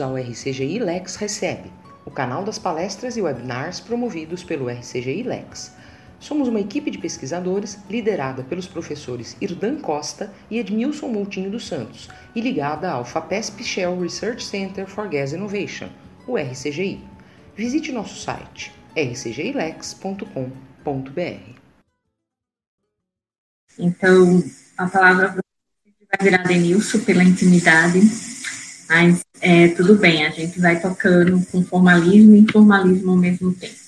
ao RCGI Lex Recebe, o canal das palestras e webinars promovidos pelo RCGI Lex. Somos uma equipe de pesquisadores liderada pelos professores Irdan Costa e Edmilson Moutinho dos Santos e ligada ao FAPESP Shell Research Center for Gas Innovation, o RCGI. Visite nosso site rcgilex.com.br. Então, a palavra vai virar Denilson pela intimidade mas é, tudo bem, a gente vai tocando com formalismo e informalismo ao mesmo tempo.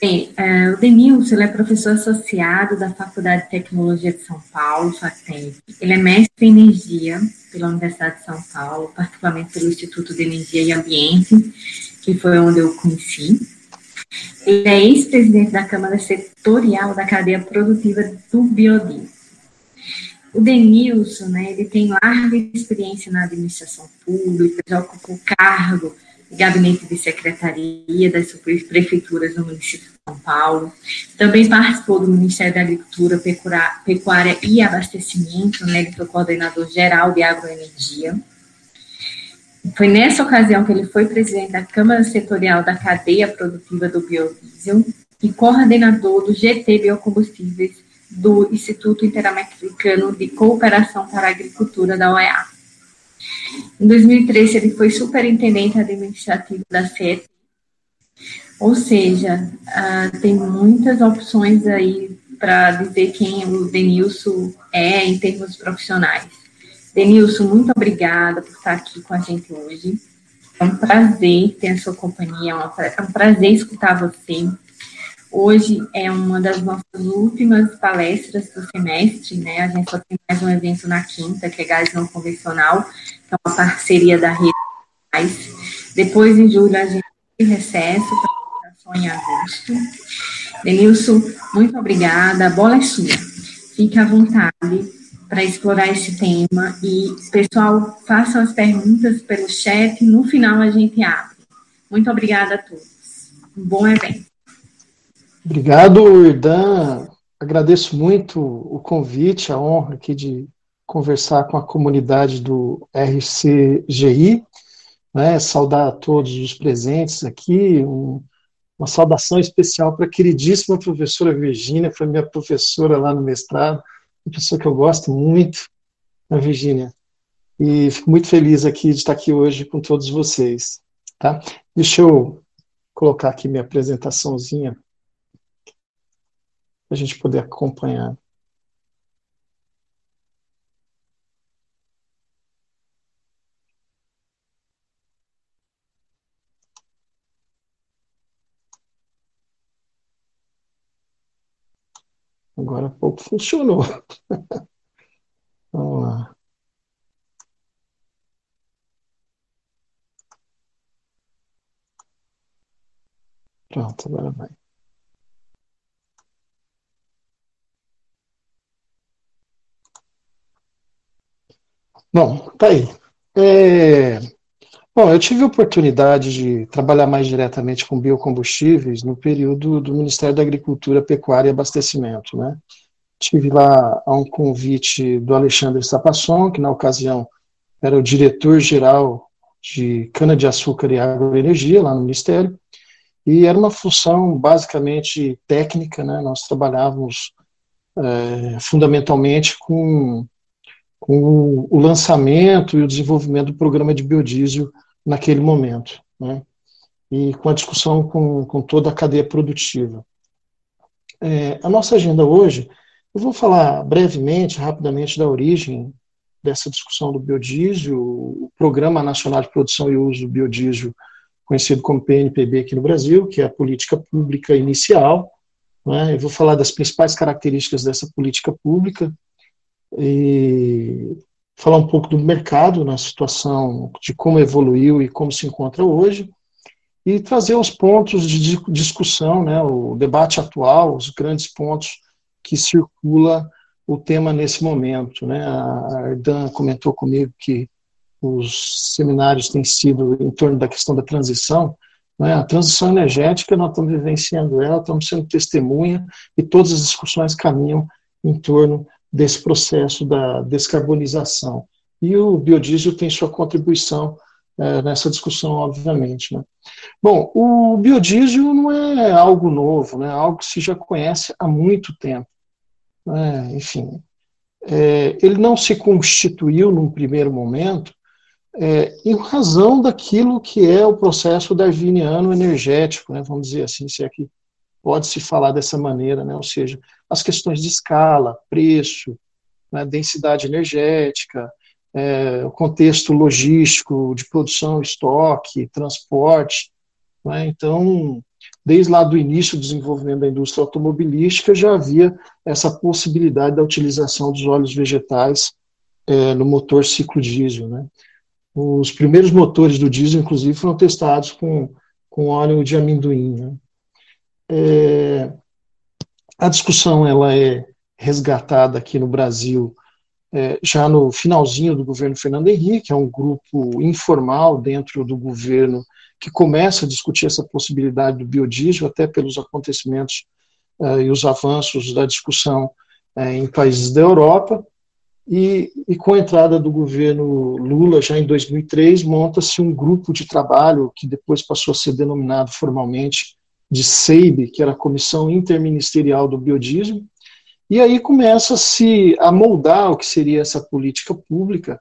Bem, é, o Denilson ele é professor associado da Faculdade de Tecnologia de São Paulo, FATEC. Ele é mestre em energia pela Universidade de São Paulo, particularmente pelo Instituto de Energia e Ambiente, que foi onde eu conheci. Ele é ex-presidente da Câmara Setorial da Cadeia Produtiva do Biodiesel o Denilson, né, ele tem larga experiência na administração pública, já ocupou cargo de gabinete de secretaria das prefeituras do município de São Paulo. Também participou do Ministério da Agricultura, Pecuária e Abastecimento, né, ele foi coordenador geral de agroenergia. Foi nessa ocasião que ele foi presidente da Câmara Setorial da Cadeia Produtiva do Biodiesel e coordenador do GT Biocombustíveis do Instituto Interamericano de Cooperação para a Agricultura da OEA. Em 2013, ele foi superintendente administrativo da CET, ou seja, uh, tem muitas opções aí para dizer quem o Denilson é em termos profissionais. Denilson, muito obrigada por estar aqui com a gente hoje. É um prazer ter a sua companhia, é um prazer escutar você. Hoje é uma das nossas últimas palestras do semestre, né? A gente só tem mais um evento na quinta, que é Gás Não Convencional, que é uma parceria da Rede Gás. Depois, em julho, a gente tem recesso para em agosto. Denilson, muito obrigada. A bola é sua. Fique à vontade para explorar esse tema e, pessoal, façam as perguntas pelo chat. No final, a gente abre. Muito obrigada a todos. Um bom evento. Obrigado, Irdan. Agradeço muito o convite, a honra aqui de conversar com a comunidade do RCGI, né, saudar a todos os presentes aqui, um, uma saudação especial para a queridíssima professora Virgínia, foi minha professora lá no mestrado, uma pessoa que eu gosto muito, a né, Virgínia, e fico muito feliz aqui de estar aqui hoje com todos vocês, tá? Deixa eu colocar aqui minha apresentaçãozinha a gente poder acompanhar. Agora há pouco funcionou. Vamos lá. Pronto, agora vai. Bom, tá aí. É... Bom, eu tive a oportunidade de trabalhar mais diretamente com biocombustíveis no período do Ministério da Agricultura, Pecuária e Abastecimento, né? Tive lá a um convite do Alexandre Sapasson, que na ocasião era o diretor-geral de cana-de-açúcar e agroenergia lá no Ministério, e era uma função basicamente técnica, né? Nós trabalhávamos é, fundamentalmente com com o lançamento e o desenvolvimento do programa de biodiesel naquele momento, né? e com a discussão com, com toda a cadeia produtiva. É, a nossa agenda hoje, eu vou falar brevemente, rapidamente, da origem dessa discussão do biodiesel, o Programa Nacional de Produção e Uso do Biodiesel, conhecido como PNPB aqui no Brasil, que é a política pública inicial. Né? Eu vou falar das principais características dessa política pública, e falar um pouco do mercado na situação de como evoluiu e como se encontra hoje e trazer os pontos de discussão, né, o debate atual, os grandes pontos que circula o tema nesse momento. Né? A Ardan comentou comigo que os seminários têm sido em torno da questão da transição. Né? A transição energética, nós estamos vivenciando ela, estamos sendo testemunha e todas as discussões caminham em torno desse processo da descarbonização. E o biodiesel tem sua contribuição é, nessa discussão, obviamente. Né? Bom, o biodiesel não é algo novo, né? algo que se já conhece há muito tempo. Né? Enfim, é, ele não se constituiu num primeiro momento é, em razão daquilo que é o processo darwiniano energético, né? vamos dizer assim, se é que pode se falar dessa maneira, né? ou seja, as questões de escala, preço, né? densidade energética, é, o contexto logístico de produção, estoque, transporte. Né? Então, desde lá do início do desenvolvimento da indústria automobilística, já havia essa possibilidade da utilização dos óleos vegetais é, no motor ciclo diesel. Né? Os primeiros motores do diesel, inclusive, foram testados com, com óleo de amendoim. Né? É, a discussão ela é resgatada aqui no Brasil é, já no finalzinho do governo Fernando Henrique, é um grupo informal dentro do governo que começa a discutir essa possibilidade do biodiesel, até pelos acontecimentos uh, e os avanços da discussão uh, em países da Europa. E, e, com a entrada do governo Lula, já em 2003, monta-se um grupo de trabalho que depois passou a ser denominado formalmente de SEIB, que era a Comissão Interministerial do Biodiesel, e aí começa-se a moldar o que seria essa política pública,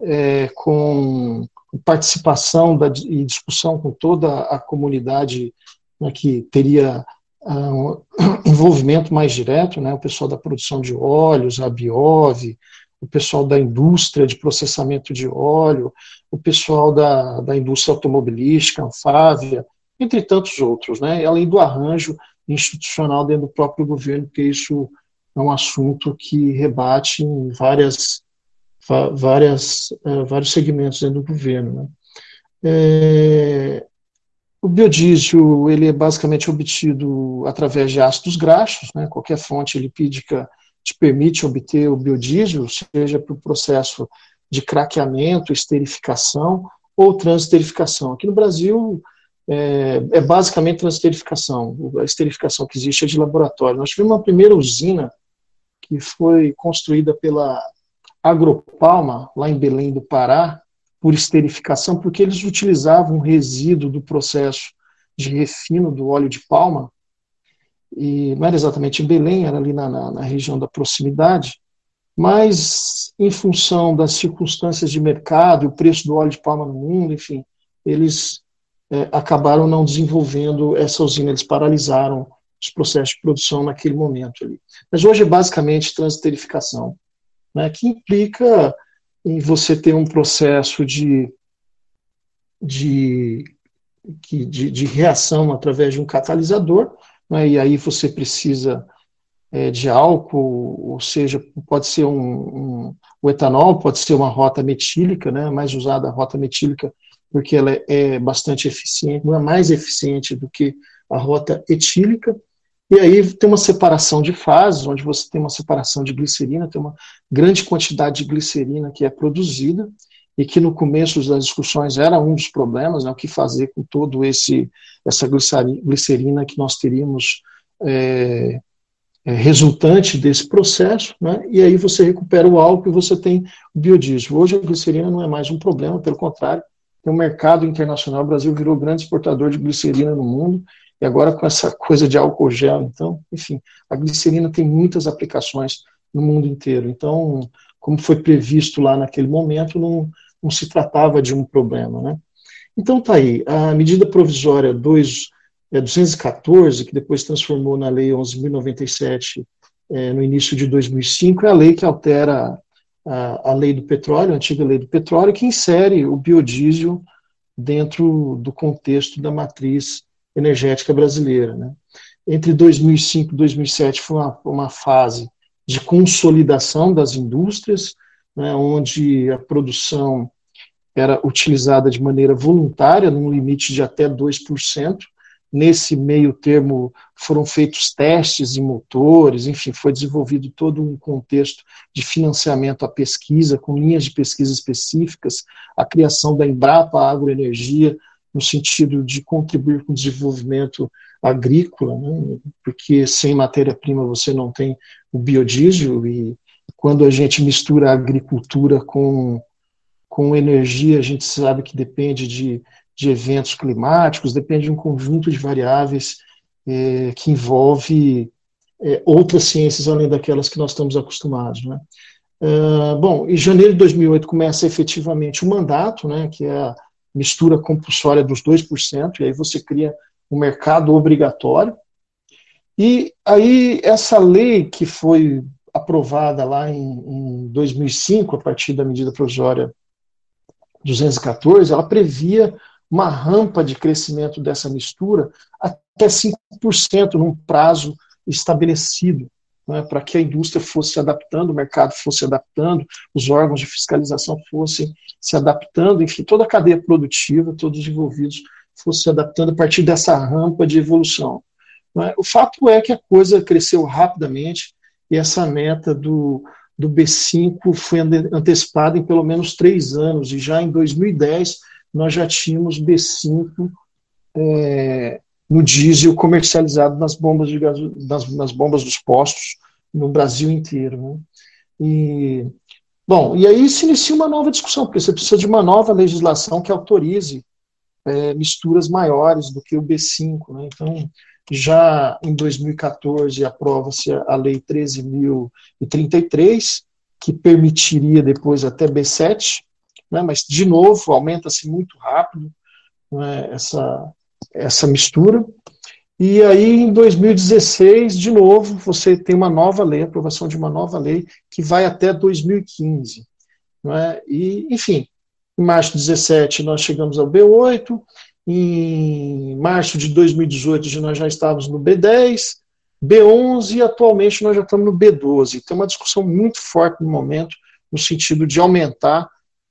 é, com participação da, e discussão com toda a comunidade né, que teria uh, um envolvimento mais direto, né, o pessoal da produção de óleos, a Biov, o pessoal da indústria de processamento de óleo, o pessoal da, da indústria automobilística, Anfávia, entre tantos outros, né, além do arranjo institucional dentro do próprio governo, porque isso é um assunto que rebate em várias, várias, uh, vários segmentos dentro do governo. Né? É, o biodiesel ele é basicamente obtido através de ácidos graxos, né? qualquer fonte lipídica te permite obter o biodiesel, seja para o processo de craqueamento, esterificação ou transesterificação. Aqui no Brasil é, é, basicamente transesterificação. A esterificação que existe é de laboratório. Nós tivemos uma primeira usina que foi construída pela Agropalma, lá em Belém do Pará, por esterificação, porque eles utilizavam resíduo do processo de refino do óleo de palma, e não era exatamente em Belém, era ali na, na, na região da proximidade, mas em função das circunstâncias de mercado o preço do óleo de palma no mundo, enfim, eles é, acabaram não desenvolvendo essa usina, eles paralisaram os processos de produção naquele momento ali. Mas hoje é basicamente transterificação, né, que implica em você ter um processo de, de, de, de reação através de um catalisador, né, e aí você precisa é, de álcool, ou seja, pode ser um, um, o etanol, pode ser uma rota metílica, né, mais usada a rota metílica porque ela é, é bastante eficiente, não é mais eficiente do que a rota etílica, e aí tem uma separação de fases, onde você tem uma separação de glicerina, tem uma grande quantidade de glicerina que é produzida, e que no começo das discussões era um dos problemas, né, o que fazer com todo esse essa glicerina que nós teríamos é, é, resultante desse processo, né, e aí você recupera o álcool e você tem o biodiesel. Hoje a glicerina não é mais um problema, pelo contrário, um mercado internacional, o Brasil virou grande exportador de glicerina no mundo, e agora com essa coisa de álcool gel, então, enfim, a glicerina tem muitas aplicações no mundo inteiro. Então, como foi previsto lá naquele momento, não, não se tratava de um problema, né? Então tá aí, a medida provisória 2, é, 214, que depois transformou na lei 11.097 é, no início de 2005, é a lei que altera a, a lei do petróleo, a antiga lei do petróleo, que insere o biodiesel dentro do contexto da matriz energética brasileira. Né? Entre 2005 e 2007 foi uma, uma fase de consolidação das indústrias, né, onde a produção era utilizada de maneira voluntária, num limite de até 2%, Nesse meio termo foram feitos testes em motores, enfim, foi desenvolvido todo um contexto de financiamento à pesquisa, com linhas de pesquisa específicas, a criação da Embrapa Agroenergia, no sentido de contribuir com o desenvolvimento agrícola, né? porque sem matéria-prima você não tem o biodiesel, e quando a gente mistura a agricultura com com energia, a gente sabe que depende de, de eventos climáticos, depende de um conjunto de variáveis é, que envolve é, outras ciências além daquelas que nós estamos acostumados. Né? Uh, bom, em janeiro de 2008 começa efetivamente o mandato, né, que é a mistura compulsória dos 2%, e aí você cria um mercado obrigatório. E aí essa lei que foi aprovada lá em, em 2005, a partir da medida provisória 214, ela previa uma rampa de crescimento dessa mistura até 5% num prazo estabelecido, né, para que a indústria fosse se adaptando, o mercado fosse se adaptando, os órgãos de fiscalização fossem se adaptando, enfim, toda a cadeia produtiva, todos os envolvidos fossem se adaptando a partir dessa rampa de evolução. Né. O fato é que a coisa cresceu rapidamente e essa meta do, do B5 foi antecipada em pelo menos três anos, e já em 2010 nós já tínhamos B5 é, no diesel comercializado nas bombas, de gaso, nas, nas bombas dos postos no Brasil inteiro. Né? E, bom, e aí se inicia uma nova discussão, porque você precisa de uma nova legislação que autorize é, misturas maiores do que o B5. Né? Então, já em 2014 aprova-se a Lei 13.033, que permitiria depois até B7, né, mas, de novo, aumenta-se muito rápido né, essa, essa mistura. E aí, em 2016, de novo, você tem uma nova lei, aprovação de uma nova lei, que vai até 2015. Né, e, enfim, em março de 17 nós chegamos ao B8, em março de 2018 nós já estávamos no B10, B11 e atualmente nós já estamos no B12. Tem uma discussão muito forte no momento, no sentido de aumentar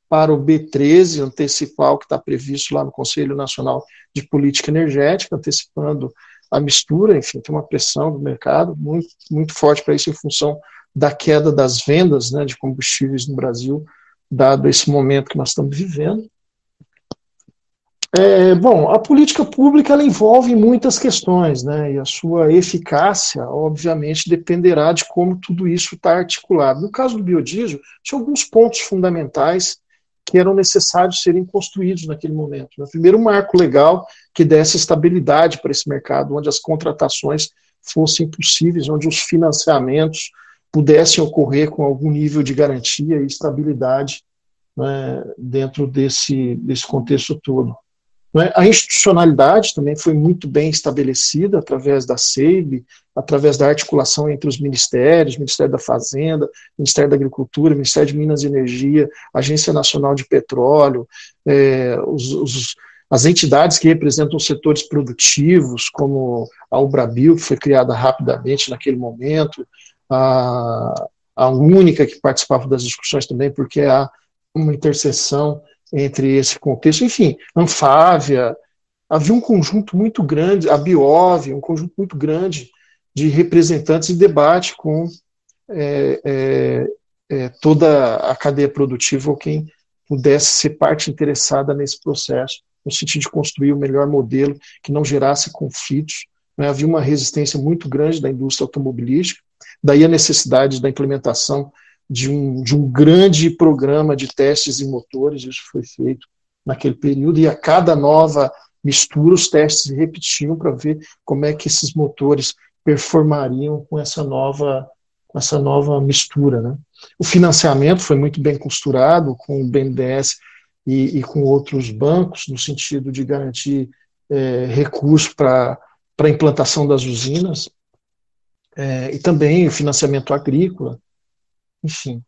para o B13, antecipar o que está previsto lá no Conselho Nacional de Política Energética, antecipando a mistura, enfim, tem uma pressão do mercado muito, muito forte para isso em função da queda das vendas né, de combustíveis no Brasil, dado esse momento que nós estamos vivendo. É, bom, a política pública ela envolve muitas questões, né? E a sua eficácia, obviamente, dependerá de como tudo isso está articulado. No caso do biodiesel, tinha alguns pontos fundamentais que eram necessários serem construídos naquele momento. Né? Primeiro, um marco legal que desse estabilidade para esse mercado, onde as contratações fossem possíveis, onde os financiamentos pudessem ocorrer com algum nível de garantia e estabilidade né, dentro desse, desse contexto todo. É? A institucionalidade também foi muito bem estabelecida através da SEIB, através da articulação entre os ministérios, Ministério da Fazenda, Ministério da Agricultura, Ministério de Minas e Energia, Agência Nacional de Petróleo, é, os, os, as entidades que representam setores produtivos, como a Ubrabil, que foi criada rapidamente naquele momento, a, a única que participava das discussões também, porque há uma interseção entre esse contexto. Enfim, Anfávia, havia um conjunto muito grande, a Biov, um conjunto muito grande de representantes em debate com é, é, é, toda a cadeia produtiva ou quem pudesse ser parte interessada nesse processo, no sentido de construir o melhor modelo que não gerasse conflitos. Né? Havia uma resistência muito grande da indústria automobilística, daí a necessidade da implementação de um, de um grande programa de testes em motores, isso foi feito naquele período, e a cada nova mistura os testes repetiam para ver como é que esses motores performariam com essa nova com essa nova mistura. Né? O financiamento foi muito bem costurado com o BNDES e, e com outros bancos, no sentido de garantir é, recursos para a implantação das usinas, é, e também o financiamento agrícola, enfim.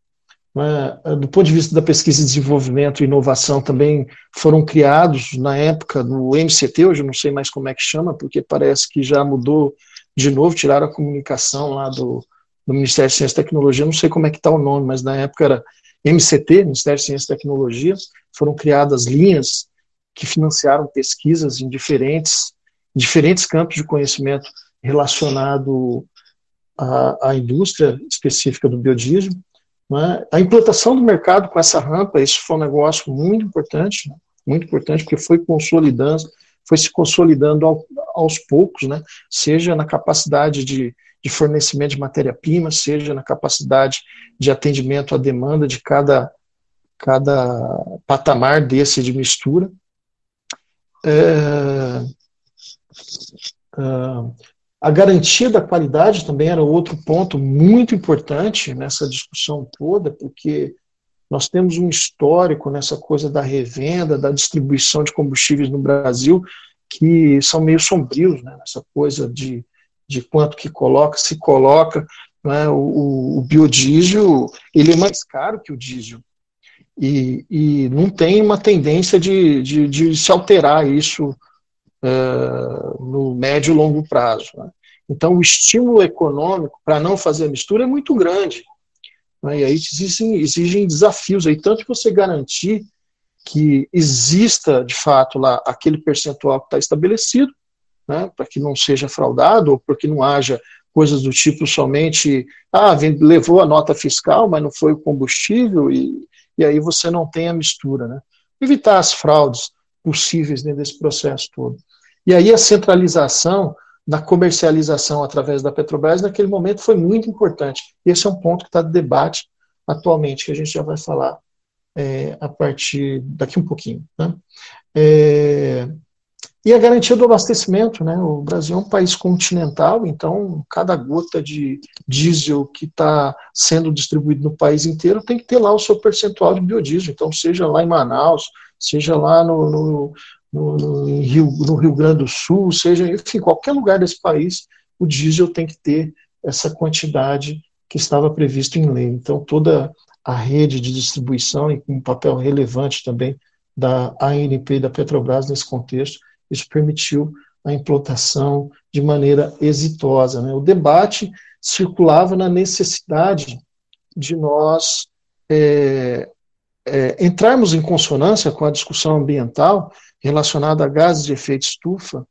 Né, do ponto de vista da pesquisa e desenvolvimento e inovação, também foram criados, na época, no MCT, hoje eu não sei mais como é que chama, porque parece que já mudou de novo, tiraram a comunicação lá do, do Ministério de Ciência e Tecnologia, não sei como é que está o nome, mas na época era MCT, Ministério de Ciência e Tecnologia, foram criadas linhas que financiaram pesquisas em diferentes, diferentes campos de conhecimento relacionado à, à indústria específica do biodiesel, né? A implantação do mercado com essa rampa, isso foi um negócio muito importante, né? muito importante, porque foi consolidando, foi se consolidando ao, aos poucos, né? seja na capacidade de, de fornecimento de matéria-prima, seja na capacidade de atendimento à demanda de cada, cada patamar desse de mistura. É, é, a garantia da qualidade também era outro ponto muito importante nessa discussão toda, porque nós temos um histórico nessa coisa da revenda, da distribuição de combustíveis no Brasil, que são meio sombrios, né? Essa coisa de, de quanto que coloca, se coloca. Né? O, o, biodiesel ele é mais caro que o diesel. E, e não tem uma tendência de, de, de se alterar isso uh, no médio e longo prazo. Né? Então, o estímulo econômico para não fazer mistura é muito grande. Né? E aí exigem, exigem desafios, aí, tanto você garantir que exista, de fato, lá aquele percentual que está estabelecido, né, para que não seja fraudado, ou para que não haja coisas do tipo somente, ah, levou a nota fiscal, mas não foi o combustível, e, e aí você não tem a mistura. Né? Evitar as fraudes possíveis dentro desse processo todo. E aí a centralização da comercialização através da Petrobras naquele momento foi muito importante. Esse é um ponto que está de debate atualmente, que a gente já vai falar é, a partir daqui um pouquinho. Né? É, e a garantia do abastecimento, né? O Brasil é um país continental, então cada gota de diesel que está sendo distribuído no país inteiro tem que ter lá o seu percentual de biodiesel. Então, seja lá em Manaus, seja lá no, no, no, no Rio, no Rio Grande do Sul, seja, enfim, qualquer lugar desse país, o diesel tem que ter essa quantidade que estava previsto em lei. Então, toda a rede de distribuição e um papel relevante também da ANP e da Petrobras nesse contexto, isso permitiu a implantação de maneira exitosa. Né? O debate circulava na necessidade de nós é, é, entrarmos em consonância com a discussão ambiental relacionada a gases de efeito estufa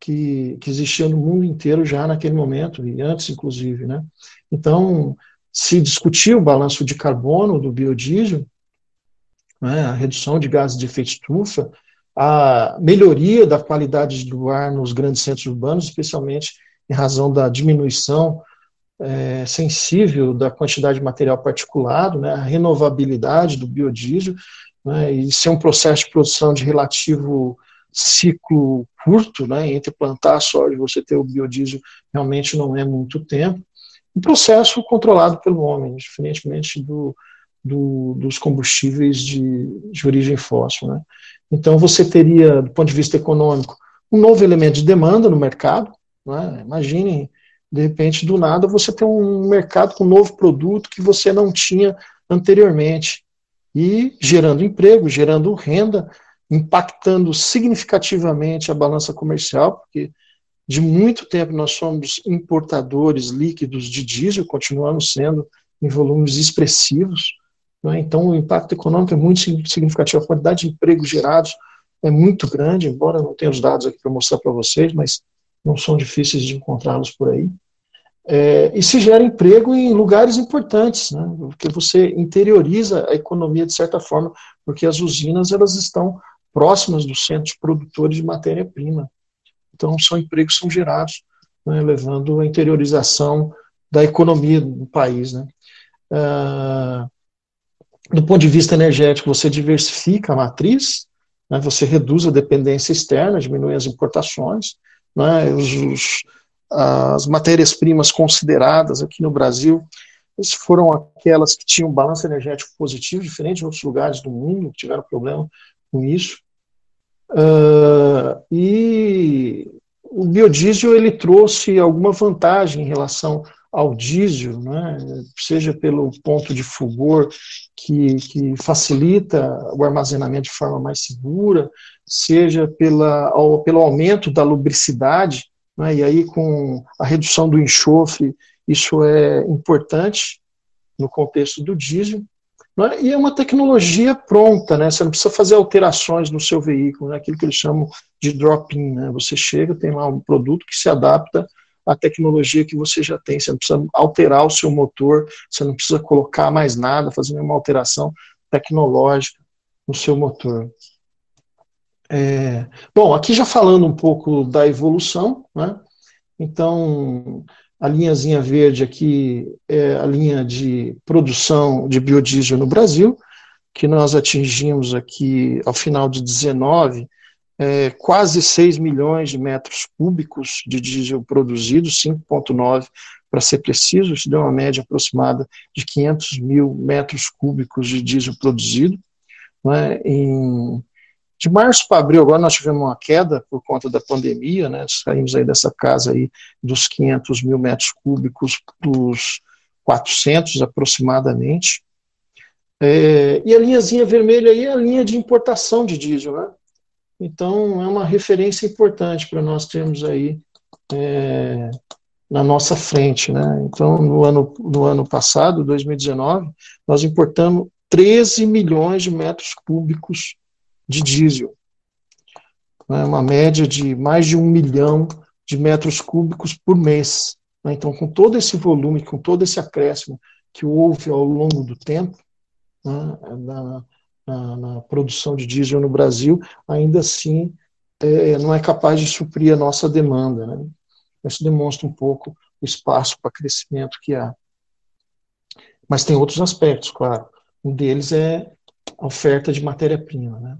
que, que existia no mundo inteiro já naquele momento, e antes, inclusive. Né? Então, se discutiu o balanço de carbono do biodiesel, né, a redução de gases de efeito estufa, a melhoria da qualidade do ar nos grandes centros urbanos, especialmente em razão da diminuição é, sensível da quantidade de material particulado, né, a renovabilidade do biodiesel, né, e ser um processo de produção de relativo ciclo curto, né, entre plantar a soja e você ter o biodiesel, realmente não é muito tempo. Um processo controlado pelo homem, diferentemente do, do, dos combustíveis de, de origem fóssil. Né. Então, você teria, do ponto de vista econômico, um novo elemento de demanda no mercado. Né? Imagine, de repente, do nada, você tem um mercado com um novo produto que você não tinha anteriormente. E gerando emprego, gerando renda, impactando significativamente a balança comercial, porque de muito tempo nós somos importadores líquidos de diesel, continuamos sendo em volumes expressivos. Né? Então, o impacto econômico é muito significativo. A quantidade de empregos gerados é muito grande, embora não tenha os dados aqui para mostrar para vocês, mas não são difíceis de encontrá-los por aí. É, e se gera emprego em lugares importantes, né? porque você interioriza a economia de certa forma, porque as usinas elas estão próximas dos centros produtores de matéria-prima. Então, são empregos que são gerados, né, levando a interiorização da economia do país. Né? Uh, do ponto de vista energético, você diversifica a matriz, né, você reduz a dependência externa, diminui as importações, né, os, os, as matérias-primas consideradas aqui no Brasil foram aquelas que tinham balanço energético positivo, diferente de outros lugares do mundo que tiveram problema com isso. Uh, e o biodiesel ele trouxe alguma vantagem em relação ao diesel, né, seja pelo ponto de fulgor que, que facilita o armazenamento de forma mais segura, seja pela, ao, pelo aumento da lubricidade, né, e aí com a redução do enxofre, isso é importante no contexto do diesel. Né, e é uma tecnologia pronta, né, você não precisa fazer alterações no seu veículo, né, aquilo que eles chamam de drop-in. Né, você chega, tem lá um produto que se adapta a tecnologia que você já tem. Você não precisa alterar o seu motor, você não precisa colocar mais nada, fazer nenhuma alteração tecnológica no seu motor. É, bom, aqui já falando um pouco da evolução, né? Então, a linhazinha verde aqui é a linha de produção de biodiesel no Brasil. que nós atingimos aqui ao final de 19 é, quase 6 milhões de metros cúbicos de diesel produzido, 5,9 para ser preciso, isso deu uma média aproximada de 500 mil metros cúbicos de diesel produzido. Né, em, de março para abril, agora nós tivemos uma queda por conta da pandemia, né, saímos aí dessa casa aí dos 500 mil metros cúbicos dos 400 aproximadamente. É, e a linhazinha vermelha aí é a linha de importação de diesel, né? Então, é uma referência importante para nós termos aí é, na nossa frente. Né? Então, no ano, no ano passado, 2019, nós importamos 13 milhões de metros cúbicos de diesel. Né? Uma média de mais de um milhão de metros cúbicos por mês. Né? Então, com todo esse volume, com todo esse acréscimo que houve ao longo do tempo, né, na, na, na, produção de diesel no Brasil, ainda assim é, não é capaz de suprir a nossa demanda. Né? Isso demonstra um pouco o espaço para crescimento que há. Mas tem outros aspectos, claro. Um deles é a oferta de matéria-prima. Né?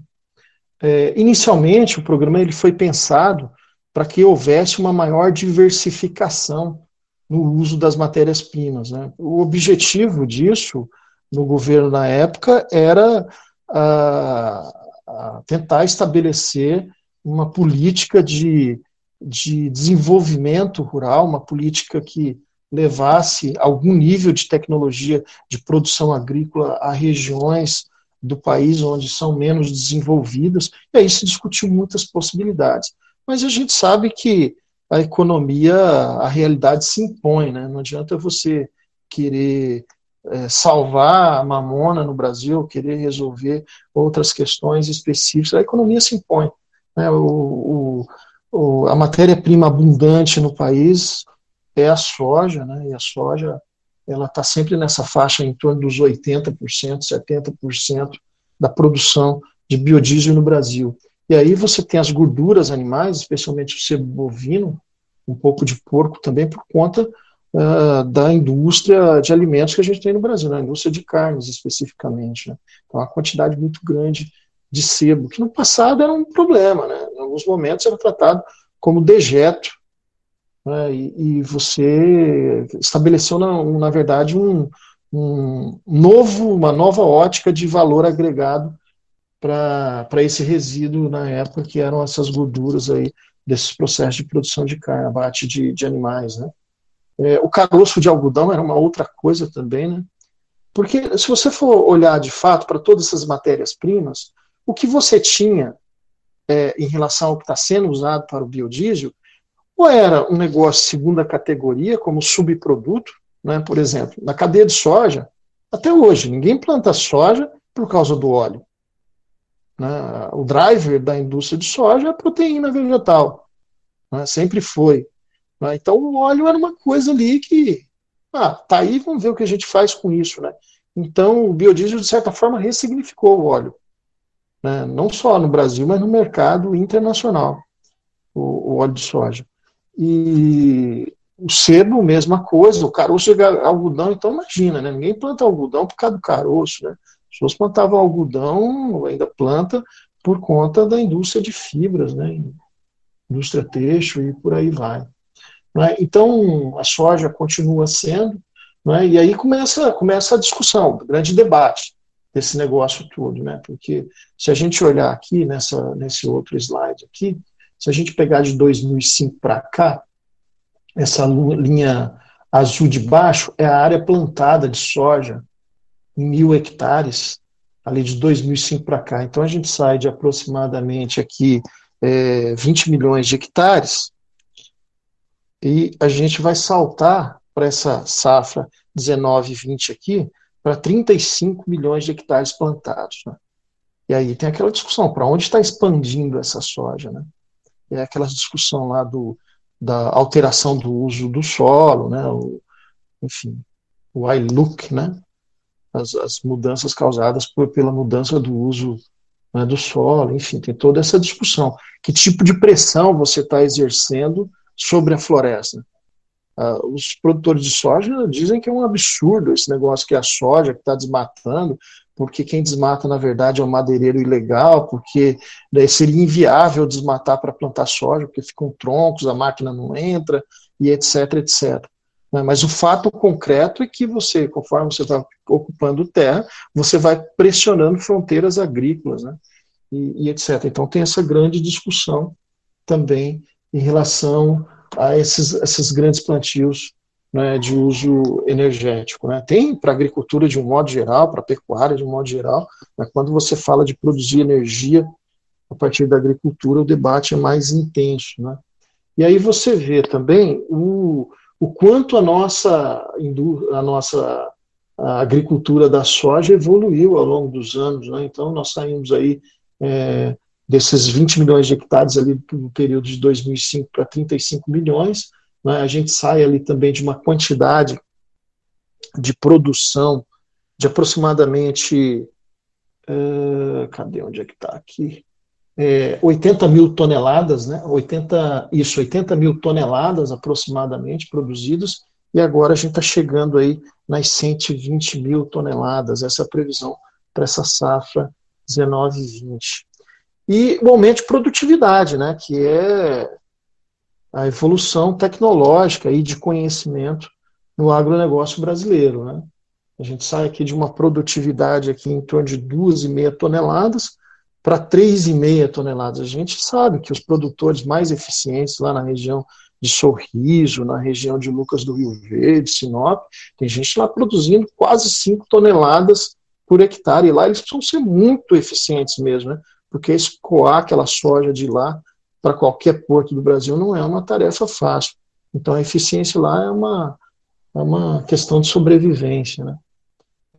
É, inicialmente, o programa ele foi pensado para que houvesse uma maior diversificação no uso das matérias-primas. Né? O objetivo disso, no governo na época, era a, a tentar estabelecer uma política de, de desenvolvimento rural, uma política que levasse algum nível de tecnologia de produção agrícola a regiões do país onde são menos desenvolvidas, e aí se discutiu muitas possibilidades. Mas a gente sabe que a economia, a realidade se impõe, né? não adianta você querer é, salvar a mamona no Brasil, querer resolver outras questões específicas, a economia se impõe. Né? O, o, a matéria-prima abundante no país é a soja, né? e a soja ela está sempre nessa faixa em torno dos 80%, 70% da produção de biodiesel no Brasil. E aí você tem as gorduras animais, especialmente o sebo bovino, um pouco de porco também, por conta uh, da indústria de alimentos que a gente tem no Brasil, né? a indústria de carnes especificamente. Né? Então, uma quantidade muito grande de sebo, que no passado era um problema, né? em alguns momentos era tratado como dejeto, né? e, e, você estabeleceu, na, na verdade, um, um novo, uma nova ótica de valor agregado para esse resíduo na época, que eram essas gorduras aí desses processos de produção de carne, abate de, de animais, né? É, o caroço de algodão era uma outra coisa também, né? Porque se você for olhar de fato para todas essas matérias-primas, o que você tinha é, em relação ao que está sendo usado para o biodiesel, ou era um negócio segunda categoria, como subproduto, né? por exemplo, na cadeia de soja, até hoje, ninguém planta soja por causa do óleo. Né? O driver da indústria de soja é a proteína vegetal. Né? Sempre foi. Né? Então, o óleo era uma coisa ali que, ah, tá aí, vamos ver o que a gente faz com isso, né? Então, o biodiesel, de certa forma, ressignificou o óleo. Né? Não só no Brasil, mas no mercado internacional, o, o óleo de soja. E o sebo, mesma coisa, o caroço de algodão, então imagina, né? Ninguém planta algodão por causa do caroço, né? As pessoas plantavam algodão, ainda planta, por conta da indústria de fibras, né? Indústria têxtil e por aí vai. Né? Então, a soja continua sendo, né? e aí começa, começa a discussão, o grande debate desse negócio todo, né? porque se a gente olhar aqui nessa, nesse outro slide aqui, se a gente pegar de 2005 para cá, essa linha azul de baixo é a área plantada de soja em mil hectares, ali de 2005 para cá. Então a gente sai de aproximadamente aqui é, 20 milhões de hectares e a gente vai saltar para essa safra 19 e 20 aqui para 35 milhões de hectares plantados. Né? E aí tem aquela discussão, para onde está expandindo essa soja? Né? É aquela discussão lá do, da alteração do uso do solo, né? O, enfim, o iLook, né? As, as, mudanças causadas por, pela mudança do uso né, do solo, enfim, tem toda essa discussão. Que tipo de pressão você está exercendo sobre a floresta. Uh, os produtores de soja dizem que é um absurdo esse negócio que a soja que está desmatando, porque quem desmata, na verdade, é um madeireiro ilegal, porque daí seria inviável desmatar para plantar soja, porque ficam troncos, a máquina não entra, e etc, etc. Né? Mas o fato concreto é que você, conforme você vai ocupando terra, você vai pressionando fronteiras agrícolas, né? e, e etc. Então tem essa grande discussão também em relação a esses, esses grandes plantios né, de uso energético. Né. Tem para a agricultura de um modo geral, para a pecuária de um modo geral, né, quando você fala de produzir energia a partir da agricultura, o debate é mais intenso. Né. E aí você vê também o, o quanto a nossa, a nossa a agricultura da soja evoluiu ao longo dos anos. Né. Então, nós saímos aí é, desses 20 milhões de hectares ali no período de 2005 para 35 milhões, né, a gente sai ali também de uma quantidade de produção de aproximadamente, uh, cadê onde é que está aqui? É, 80 mil toneladas, né, 80, isso, 80 mil toneladas aproximadamente produzidas, e agora a gente está chegando aí nas 120 mil toneladas, essa é a previsão para essa safra 19 e 20 e o aumento de produtividade, né, que é a evolução tecnológica e de conhecimento no agronegócio brasileiro. Né. A gente sai aqui de uma produtividade aqui em torno de 2,5 toneladas para 3,5 toneladas. A gente sabe que os produtores mais eficientes lá na região de Sorriso, na região de Lucas do Rio Verde, Sinop, tem gente lá produzindo quase 5 toneladas por hectare, e lá eles precisam ser muito eficientes mesmo, né? porque escoar aquela soja de lá para qualquer porto do Brasil não é uma tarefa fácil. Então a eficiência lá é uma, é uma questão de sobrevivência. Né?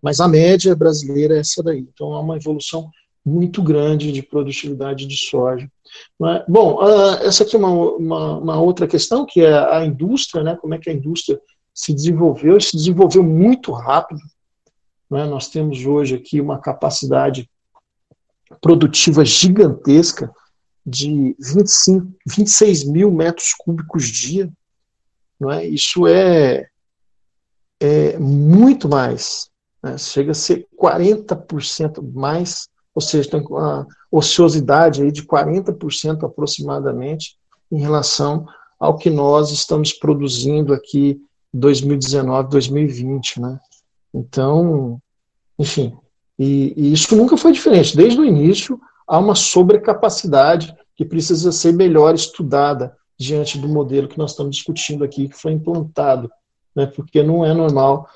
Mas a média brasileira é essa daí. Então há uma evolução muito grande de produtividade de soja. É? Bom, uh, essa aqui é uma, uma, uma, outra questão, que é a indústria, né? como é que a indústria se desenvolveu, se desenvolveu muito rápido. Né? Nós temos hoje aqui uma capacidade produtiva gigantesca de 25, 26 mil metros cúbicos dia. Não é? Isso é, é muito mais. Né? Chega a ser 40% mais, ou seja, tem uma ociosidade aí de 40% aproximadamente em relação ao que nós estamos produzindo aqui 2019, 2020, né? Então, enfim, e, e isso nunca foi diferente. Desde o início, há uma sobrecapacidade que precisa ser melhor estudada diante do modelo que nós estamos discutindo aqui, que foi implantado, né, porque não é normal,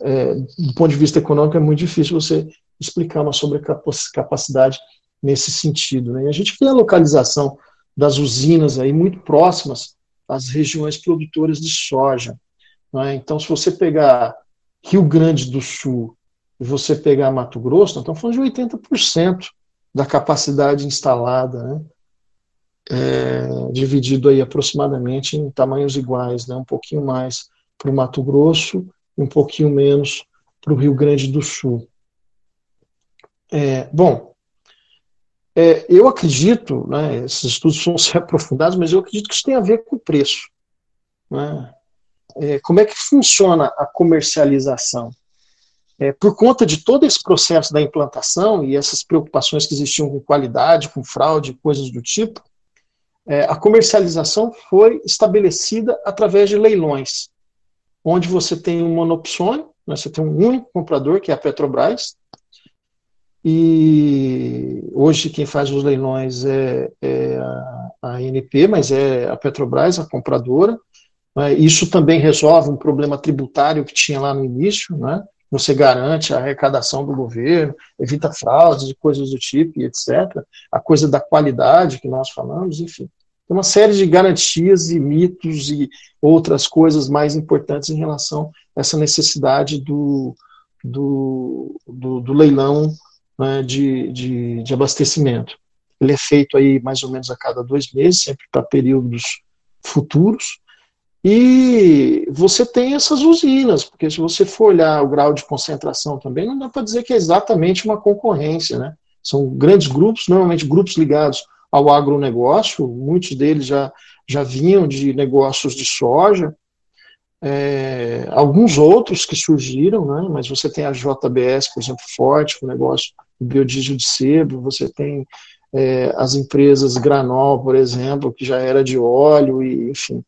é, do ponto de vista econômico, é muito difícil você explicar uma sobrecapacidade nesse sentido. Né. E a gente vê a localização das usinas aí muito próximas às regiões produtoras de soja. Né. Então, se você pegar Rio Grande do Sul e você pegar Mato Grosso, estamos falando de 80% da capacidade instalada, né? É, dividido aí aproximadamente em tamanhos iguais, né? um pouquinho mais para o Mato Grosso um pouquinho menos para o Rio Grande do Sul. É, bom, é, eu acredito, né, esses estudos vão ser aprofundados, mas eu acredito que isso tem a ver com o preço. Né? É, como é que funciona a comercialização? É, por conta de todo esse processo da implantação e essas preocupações que existiam com qualidade, com fraude, coisas do tipo, é, a comercialização foi estabelecida através de leilões, onde você tem um monopsônio, né, você tem um único comprador, que é a Petrobras, e hoje quem faz os leilões é, é a, a mas é a Petrobras, a compradora. Né, isso também resolve um problema tributário que tinha lá no início, né? Você garante a arrecadação do governo, evita fraudes e coisas do tipo, etc. A coisa da qualidade que nós falamos, enfim. Tem uma série de garantias e mitos e outras coisas mais importantes em relação a essa necessidade do, do, do, do leilão né, de, de, de abastecimento. Ele é feito aí mais ou menos a cada dois meses, sempre para períodos futuros, e você tem essas usinas, porque se você for olhar o grau de concentração também, não dá para dizer que é exatamente uma concorrência, né? São grandes grupos, normalmente grupos ligados ao agronegócio, muitos deles já, já vinham de negócios de soja, é, alguns outros que surgiram, né, mas você tem a JBS, por exemplo, forte, o negócio do biodiesel de sebo, você tem é, as empresas Granol, por exemplo, que já era de óleo, e, enfim.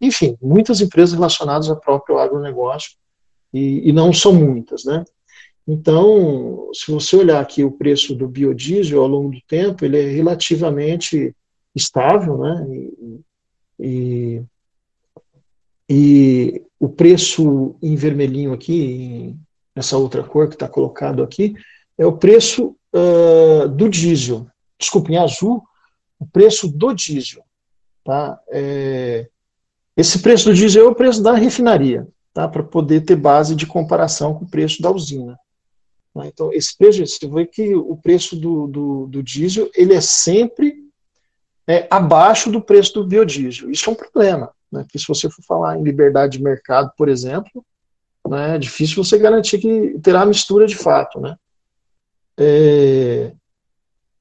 Enfim, muitas empresas relacionadas ao próprio agronegócio, e, e não são muitas, né? Então, se você olhar aqui o preço do biodiesel ao longo do tempo, ele é relativamente estável, né? E, e, e o preço em vermelhinho aqui, nessa outra cor que está colocado aqui, é o preço uh, do diesel. Desculpe, em azul, o preço do diesel. Tá? É, esse preço do diesel é o preço da refinaria, tá? para poder ter base de comparação com o preço da usina. Né? Então, esse preço, você vê que o preço do, do, do diesel ele é sempre é, abaixo do preço do biodiesel. Isso é um problema, né? porque se você for falar em liberdade de mercado, por exemplo, né, é difícil você garantir que terá mistura de fato. Né? É,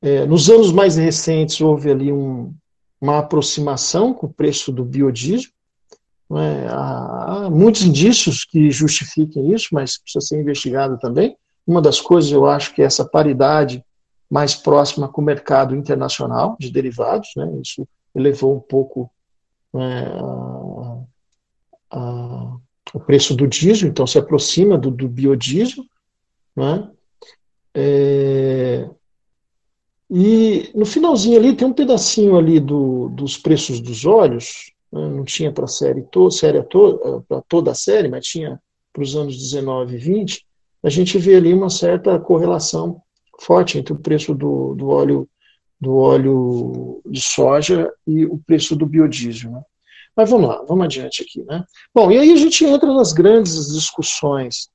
é, nos anos mais recentes houve ali um, uma aproximação com o preço do biodiesel, é? há, muitos indícios que justifiquem isso, mas precisa ser investigado também. Uma das coisas eu acho que é essa paridade mais próxima com o mercado internacional de derivados, né? isso elevou um pouco né, a, a, o preço do diesel, então se aproxima do, do biodiesel, né? É, e no finalzinho ali tem um pedacinho ali do, dos preços dos óleos, não tinha para a série, to, série to, para toda a série, mas tinha para os anos 19 e 20, a gente vê ali uma certa correlação forte entre o preço do, do óleo do óleo de soja e o preço do biodiesel. Né? Mas vamos lá, vamos adiante aqui. Né? Bom, e aí a gente entra nas grandes discussões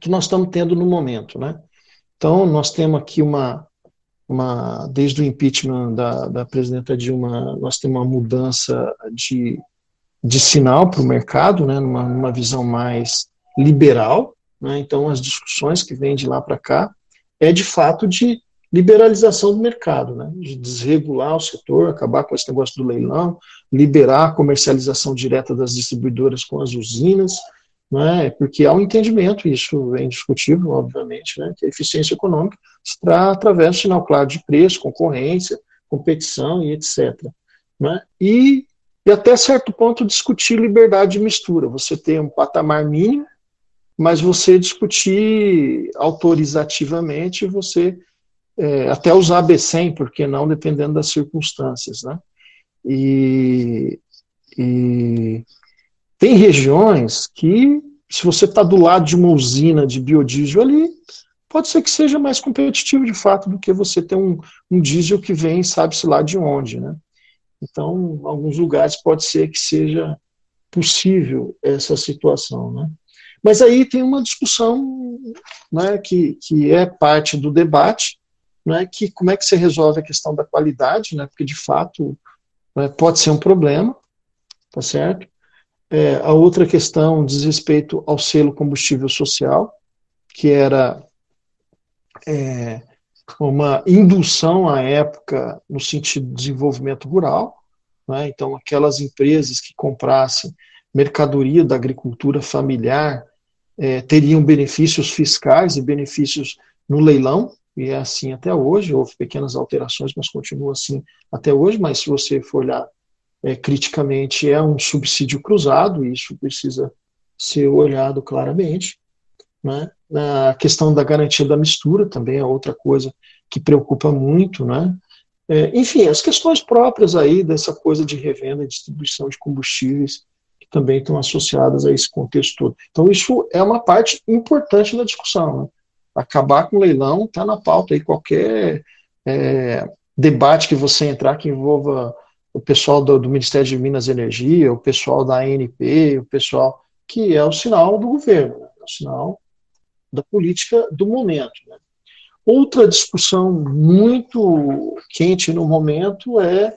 que nós estamos tendo no momento. Né? Então, nós temos aqui uma, uma desde o impeachment da, da presidenta Dilma, nós temos uma mudança de, de sinal para o mercado, né? numa, numa visão mais liberal, né? Então, as discussões que vêm de lá para cá é de fato de liberalização do mercado, né? de desregular o setor, acabar com esse negócio do leilão, liberar a comercialização direta das distribuidoras com as usinas, né? porque há um entendimento, isso é indiscutível, obviamente, né? que a eficiência econômica está através do sinal claro de preço, concorrência, competição e etc. Né? E, e até certo ponto discutir liberdade de mistura, você tem um patamar mínimo mas você discutir autorizativamente, você é, até usar B100, porque não, dependendo das circunstâncias, né? E, e tem regiões que, se você está do lado de uma usina de biodiesel ali, pode ser que seja mais competitivo de fato do que você ter um, um diesel que vem, sabe-se lá de onde, né? Então, em alguns lugares pode ser que seja possível essa situação, né? Mas aí tem uma discussão né, que, que é parte do debate, né, que como é que você resolve a questão da qualidade, né, porque de fato né, pode ser um problema, tá certo? É, a outra questão diz respeito ao selo combustível social, que era é, uma indução à época no sentido de desenvolvimento rural, né, então aquelas empresas que comprassem mercadoria da agricultura familiar é, teriam benefícios fiscais e benefícios no leilão, e é assim até hoje, houve pequenas alterações, mas continua assim até hoje, mas se você for olhar é, criticamente, é um subsídio cruzado, e isso precisa ser olhado claramente. Né? A questão da garantia da mistura também é outra coisa que preocupa muito, né? É, enfim, as questões próprias aí dessa coisa de revenda e distribuição de combustíveis também estão associadas a esse contexto todo. Então, isso é uma parte importante da discussão. Né? Acabar com o leilão está na pauta aí, qualquer é, debate que você entrar que envolva o pessoal do, do, Ministério de Minas e Energia, o pessoal da ANP, o pessoal que é o sinal do governo, né? é o sinal da política do momento. Né? Outra discussão muito quente no momento é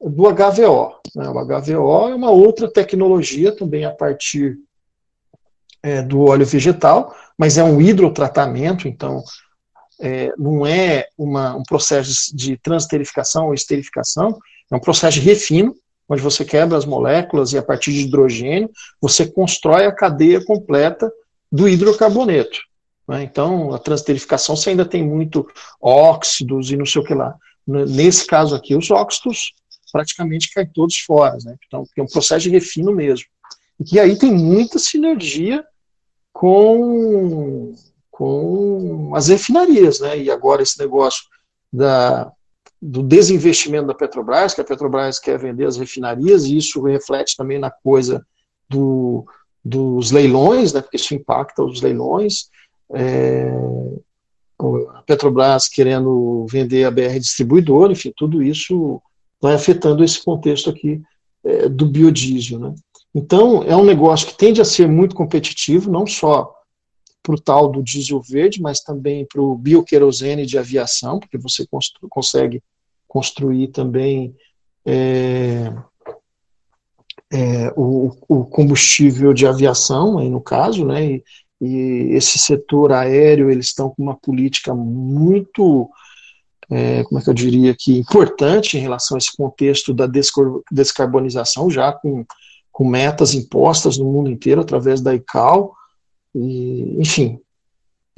do HVO. Né? O HVO é uma outra tecnologia também a partir é, do óleo vegetal, mas é um hidrotratamento, então é, não é uma, um processo de transterificação ou esterificação, é um processo de refino, onde você quebra as moléculas e a partir de hidrogênio você constrói a cadeia completa do hidrocarboneto. Né? Então, a transterificação você ainda tem muito óxidos e não sei o que lá. Nesse caso aqui, os óxidos praticamente caem todos fora, né? Então, é um processo de refino mesmo. E aí tem muita sinergia com, com as refinarias, né? E agora esse negócio da, do desinvestimento da Petrobras, que a Petrobras quer vender as refinarias, e isso reflete também na coisa do, dos leilões, né? Porque isso impacta os leilões. É, a Petrobras querendo vender a BR distribuidora, enfim, tudo isso vai afetando esse contexto aqui é, do biodiesel. Né? Então, é um negócio que tende a ser muito competitivo, não só para o tal do diesel verde, mas também para o bioquerosene de aviação, porque você consegue construir também é, é, o, o, combustível de aviação, aí no caso, né, e, e esse setor aéreo, eles estão com uma política muito, é, como é que eu diria aqui, importante em relação a esse contexto da descarbonização, já com, com metas impostas no mundo inteiro através da ICAO, e, enfim,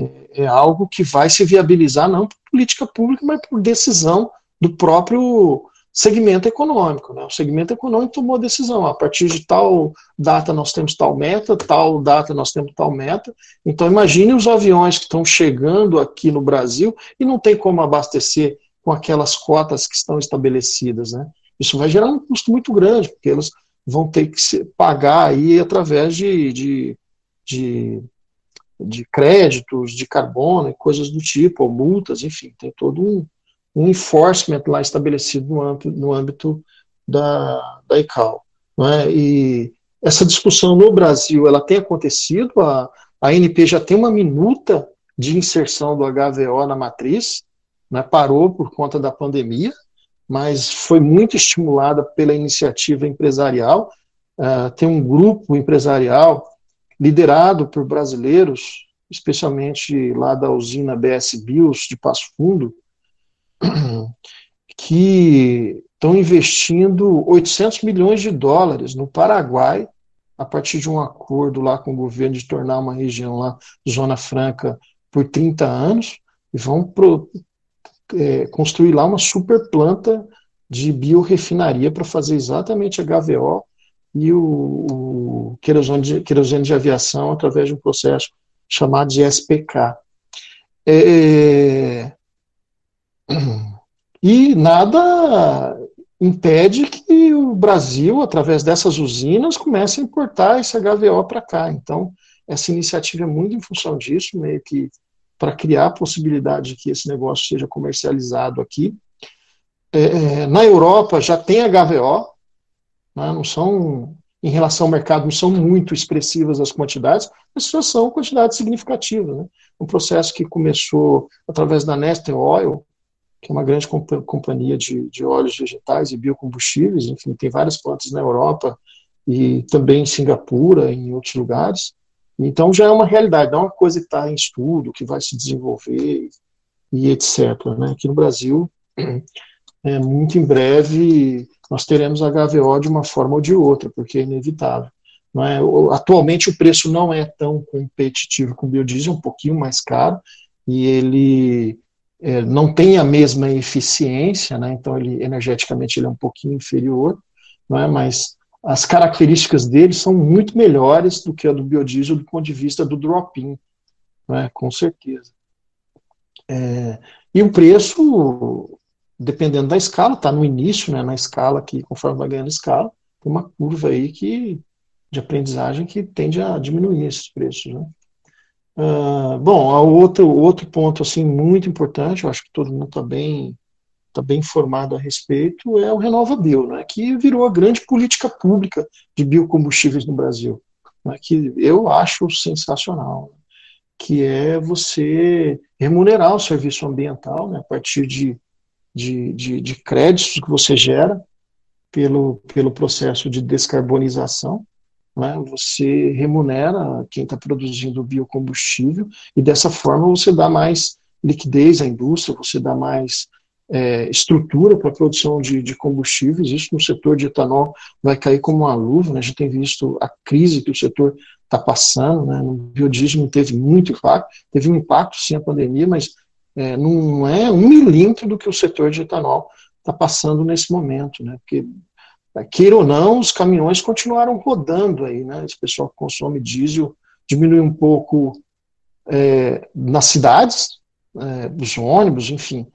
é, é algo que vai se viabilizar não por política pública, mas por decisão do próprio segmento econômico. Né? O segmento econômico tomou a decisão, a partir de tal data nós temos tal meta, tal data nós temos tal meta. Então imagine os aviões que estão chegando aqui no Brasil e não tem como abastecer com aquelas cotas que estão estabelecidas. Né? Isso vai gerar um custo muito grande, porque eles vão ter que pagar aí através de, de, de, de créditos de carbono e coisas do tipo, ou multas, enfim, tem todo um, um enforcement lá estabelecido no âmbito, no âmbito da, da ICAO. É? E essa discussão no Brasil ela tem acontecido, a, a ANP já tem uma minuta de inserção do HVO na matriz, né, parou por conta da pandemia, mas foi muito estimulada pela iniciativa empresarial. Uh, tem um grupo empresarial liderado por brasileiros, especialmente lá da usina BS Bios de Passo Fundo, que estão investindo 800 milhões de dólares no Paraguai, a partir de um acordo lá com o governo de tornar uma região lá, Zona Franca, por 30 anos, e vão pro, é, construir lá uma super planta de biorefinaria para fazer exatamente a HVO e o, o querosene, de, querosene de aviação através de um processo chamado de SPK. É, e nada impede que o Brasil, através dessas usinas, comece a importar esse HVO para cá. Então, essa iniciativa é muito em função disso, meio que para criar a possibilidade de que esse negócio seja comercializado aqui. É, é na Europa já tem HVO, né, não são, em relação ao mercado, não são muito expressivas as quantidades, mas já são quantidades significativas. Né? Um processo que começou através da Nestle Oil, que é uma grande comp companhia de, de óleos vegetais e biocombustíveis, enfim, tem várias plantas na Europa e também em Singapura, em outros lugares. Então já é uma realidade, não é uma coisa que está em estudo, que vai se desenvolver e etc. Né? Aqui no Brasil, é, muito em breve, nós teremos HVO de uma forma ou de outra, porque é inevitável. Não é? Atualmente o preço não é tão competitivo com o biodiesel, é um pouquinho mais caro, e ele é, não tem a mesma eficiência, né, então ele energeticamente ele é um pouquinho inferior, não é, mas as características dele são muito melhores do que a do biodiesel do ponto de vista do drop-in, né, com certeza. É, e o preço, dependendo da escala, está no início, né, na escala que conforme vai ganhando escala, tem uma curva aí que, de aprendizagem que tende a diminuir esses preços. Né. Uh, bom, outro, outro ponto assim muito importante, eu acho que todo mundo está bem está bem informado a respeito, é o RenovaBio, né, que virou a grande política pública de biocombustíveis no Brasil, né, que eu acho sensacional, que é você remunerar o serviço ambiental né, a partir de, de, de, de créditos que você gera pelo, pelo processo de descarbonização, né, você remunera quem está produzindo biocombustível e dessa forma você dá mais liquidez à indústria, você dá mais é, estrutura para a produção de, de, combustíveis, isso no setor de etanol vai cair como uma luva, né? a gente tem visto a crise que o setor está passando, né? no biodiesel teve muito impacto, teve um impacto sim a pandemia, mas é, não é um milímetro do que o setor de etanol está passando nesse momento, né? porque queira ou não, os caminhões continuaram rodando aí, né? esse pessoal que consome diesel diminui um pouco é, nas cidades, é, os ônibus, enfim,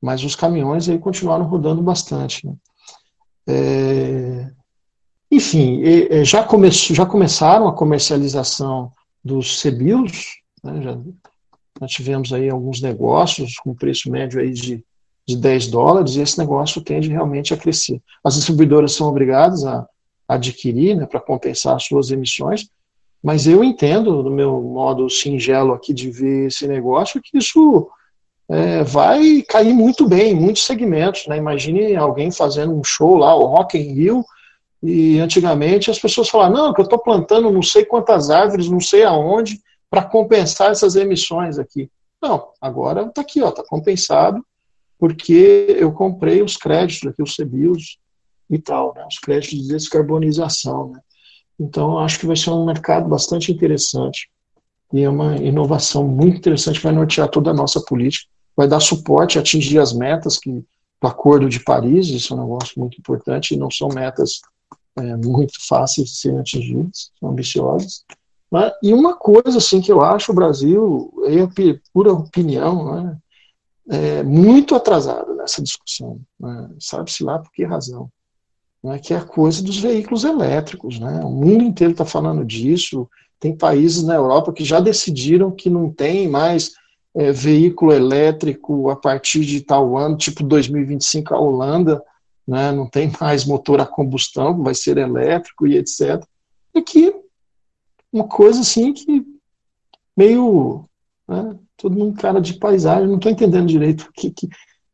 mas os caminhões aí continuaram rodando bastante. Né? É, enfim, já, começou, já começaram a comercialização dos CBIOS, né, já, já, tivemos aí alguns negócios com preço médio aí de, de 10 dólares, e esse negócio tende realmente a crescer. As distribuidoras são obrigadas a, adquirir, né, para compensar as suas emissões, mas eu entendo, do meu modo singelo aqui de ver esse negócio, que isso é, vai cair muito bem em muitos segmentos. Né? Imagine alguém fazendo um show lá, o Rock in Rio, e antigamente as pessoas falavam, não, que eu estou plantando não sei quantas árvores, não sei aonde, para compensar essas emissões aqui. Não, agora está aqui, está compensado, porque eu comprei os créditos aqui, os CBIOS e tal, né, os créditos de descarbonização. Né. Então, acho que vai ser um mercado bastante interessante e é uma inovação muito interessante vai nortear toda a nossa política vai dar suporte a atingir as metas que do Acordo de Paris, isso é um negócio muito importante, e não são metas é, muito fáceis de serem atingidas, são ambiciosas. Né? E uma coisa assim que eu acho o Brasil, é pura opinião, né? É muito atrasado nessa discussão, né? sabe-se lá por que razão, né? que é a coisa dos veículos elétricos. Né? O mundo inteiro está falando disso, tem países na Europa que já decidiram que não tem mais é, veículo elétrico a partir de tal ano, tipo 2025 a Holanda, né, não tem mais motor a combustão, vai ser elétrico e etc. E que uma coisa assim que meio né, todo mundo cara de paisagem, não estou entendendo direito o que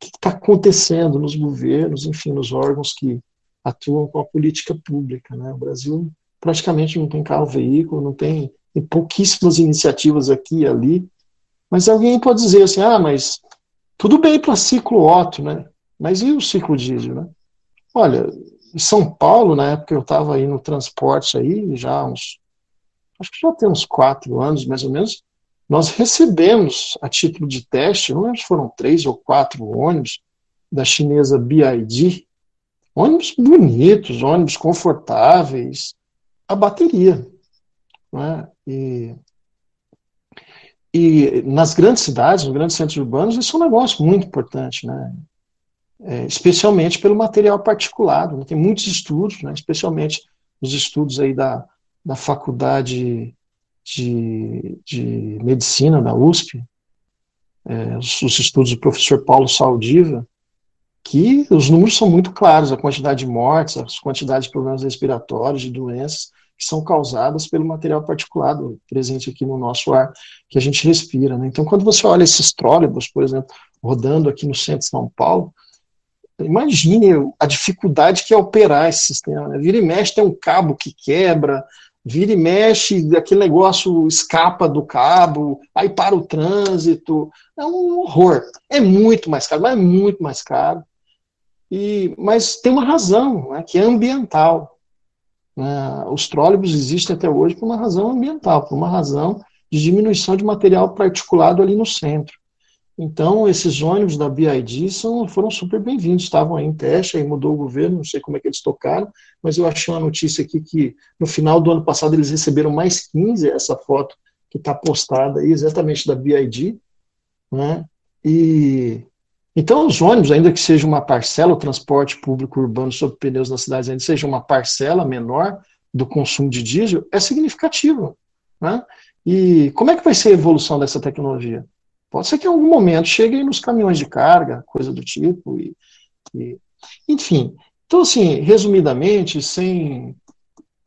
está acontecendo nos governos, enfim, nos órgãos que atuam com a política pública. Né? O Brasil praticamente não tem carro-veículo, não tem, tem pouquíssimas iniciativas aqui e ali, mas alguém pode dizer assim, ah, mas tudo bem para ciclo Otto, né? Mas e o ciclo diesel, né? Olha, em São Paulo, na época eu estava aí no transporte aí, já uns, acho que já tem uns quatro anos, mais ou menos, nós recebemos a título de teste, não lembro se foram três ou quatro ônibus da chinesa BID, ônibus bonitos, ônibus confortáveis, a bateria. Né? E e nas grandes cidades, nos grandes centros urbanos, isso é um negócio muito importante, né? É, especialmente pelo material particulado. Né? Tem muitos estudos, né? especialmente os estudos aí da, da faculdade de, de medicina da USP, é, os, os, estudos do professor Paulo Saldiva, que os números são muito claros, a quantidade de mortes, as quantidades de problemas respiratórios, de doenças, que são causadas pelo material particulado presente aqui no nosso ar, que a gente respira. Né? Então, quando você olha esses trólebus, por exemplo, rodando aqui no centro de São Paulo, imagine a dificuldade que é operar esse sistema. Né? Vira e mexe, tem um cabo que quebra, vira e mexe, aquele negócio escapa do cabo, aí para o trânsito. É um horror. É muito mais caro, mas é muito mais caro. E, mas tem uma razão, né, que é ambiental. Né, os trólebus existem até hoje por uma razão ambiental, por uma razão de diminuição de material particulado ali no centro. Então, esses ônibus da BID são, foram super bem-vindos, estavam aí em teste, aí mudou o governo, não sei como é que eles tocaram, mas eu achei uma notícia aqui que no final do ano passado eles receberam mais 15, essa foto que está postada aí, exatamente da BID, né? E então, os ônibus, ainda que seja uma parcela, o transporte público urbano sobre pneus nas cidades, ainda seja uma parcela menor do consumo de diesel, é significativo. Né? E como é que vai ser a evolução dessa tecnologia? Pode ser que em algum momento chegue nos caminhões de carga, coisa do tipo. E, e enfim, então, assim, resumidamente, sem.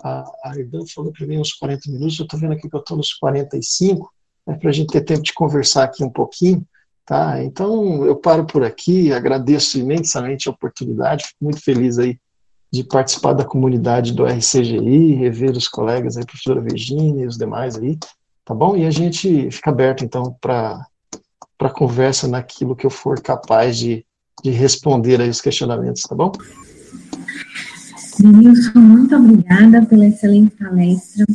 A, a falou para mim uns 40 minutos, eu estou vendo aqui que eu estou nos 45, né, para a gente ter tempo de conversar aqui um pouquinho. Tá? Então, eu paro por aqui, agradeço imensamente a oportunidade, fico muito feliz aí de participar da comunidade do RCGI, rever os colegas aí, professora Virginia e os demais aí, tá bom? E a gente fica aberto, então, para conversa naquilo que eu for capaz de, de responder aí os questionamentos, tá bom? Denilson, muito obrigada pela excelente palestra.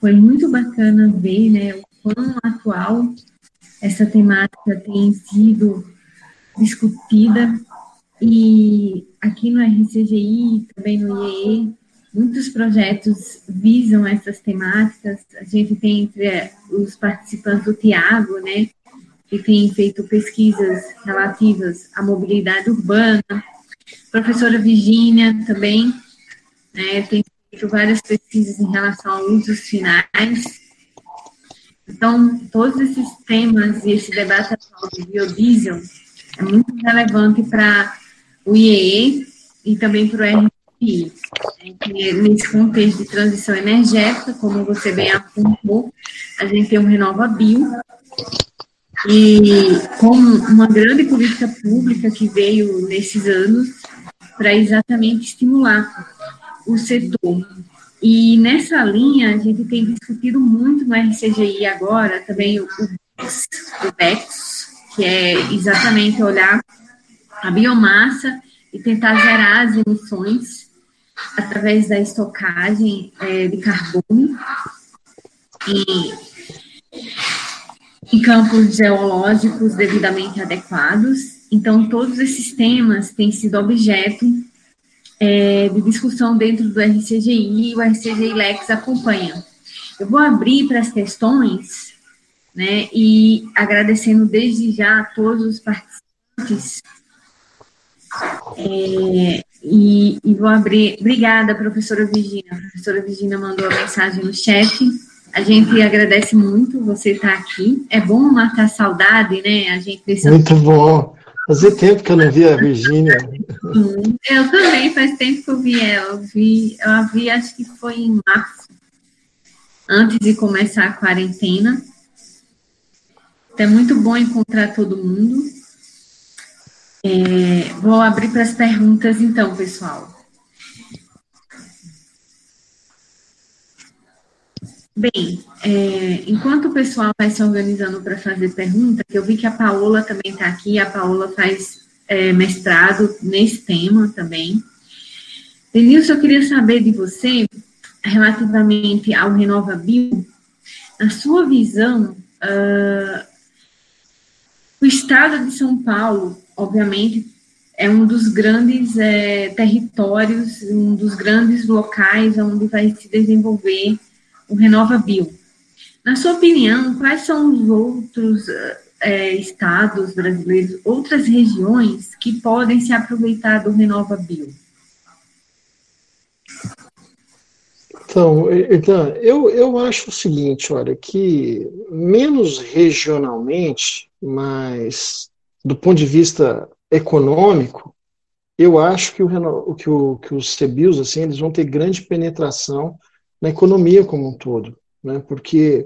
Foi muito bacana ver né, o quão atual essa temática tem sido discutida e aqui no RCGI, também no IEE, muitos projetos visam essas temáticas. A gente tem entre os participantes o Tiago, né, que tem feito pesquisas relativas à mobilidade urbana. Professora Virginia também né, tem feito várias pesquisas em relação a usos finais. Então, todos esses temas e esse debate atual de biodiesel é muito relevante para o IEE e também para o RFI. Nesse contexto de transição energética, como você bem apontou, a gente tem o Renova Bio, e como uma grande política pública que veio nesses anos para exatamente estimular o setor. E nessa linha, a gente tem discutido muito no RCGI agora, também o, o BEX, que é exatamente olhar a biomassa e tentar gerar as emissões através da estocagem é, de carbono em, em campos geológicos devidamente adequados. Então, todos esses temas têm sido objeto é, de discussão dentro do RCGI e o RCGI Lex acompanha. Eu vou abrir para as questões, né, e agradecendo desde já a todos os participantes é, e, e, vou abrir. Obrigada, professora Virginia. A professora Virginia mandou a mensagem no chat. A gente agradece muito você estar aqui. É bom matar a saudade, né? A gente Muito bom. Fazia tempo que eu não via a Virgínia. Eu também, faz tempo que eu vi ela. Eu vi, eu a vi, acho que foi em março, antes de começar a quarentena. Então, é muito bom encontrar todo mundo. É, vou abrir para as perguntas, então, pessoal. Bem, é, enquanto o pessoal vai se organizando para fazer pergunta, eu vi que a Paola também está aqui, a Paola faz é, mestrado nesse tema também. Denilson, eu queria saber de você, relativamente ao Renova Bio, na sua visão, uh, o estado de São Paulo obviamente, é um dos grandes é, territórios, um dos grandes locais onde vai se desenvolver o Renova Bio. Na sua opinião, quais são os outros é, estados brasileiros, outras regiões que podem se aproveitar do Renova Bio? Então, então eu, eu acho o seguinte, olha, que menos regionalmente, mas do ponto de vista econômico, eu acho que, o, que, o, que os CBIOS, assim, eles vão ter grande penetração na economia como um todo, né? porque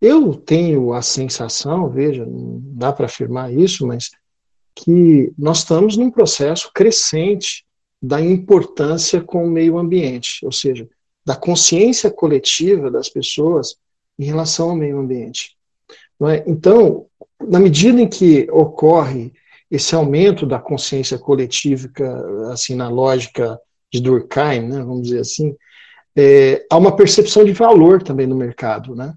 eu tenho a sensação, veja, não dá para afirmar isso, mas que nós estamos num processo crescente da importância com o meio ambiente, ou seja, da consciência coletiva das pessoas em relação ao meio ambiente. É? Então, na medida em que ocorre esse aumento da consciência coletiva, assim, na lógica de Durkheim, né, vamos dizer assim, é, há uma percepção de valor também no mercado, né?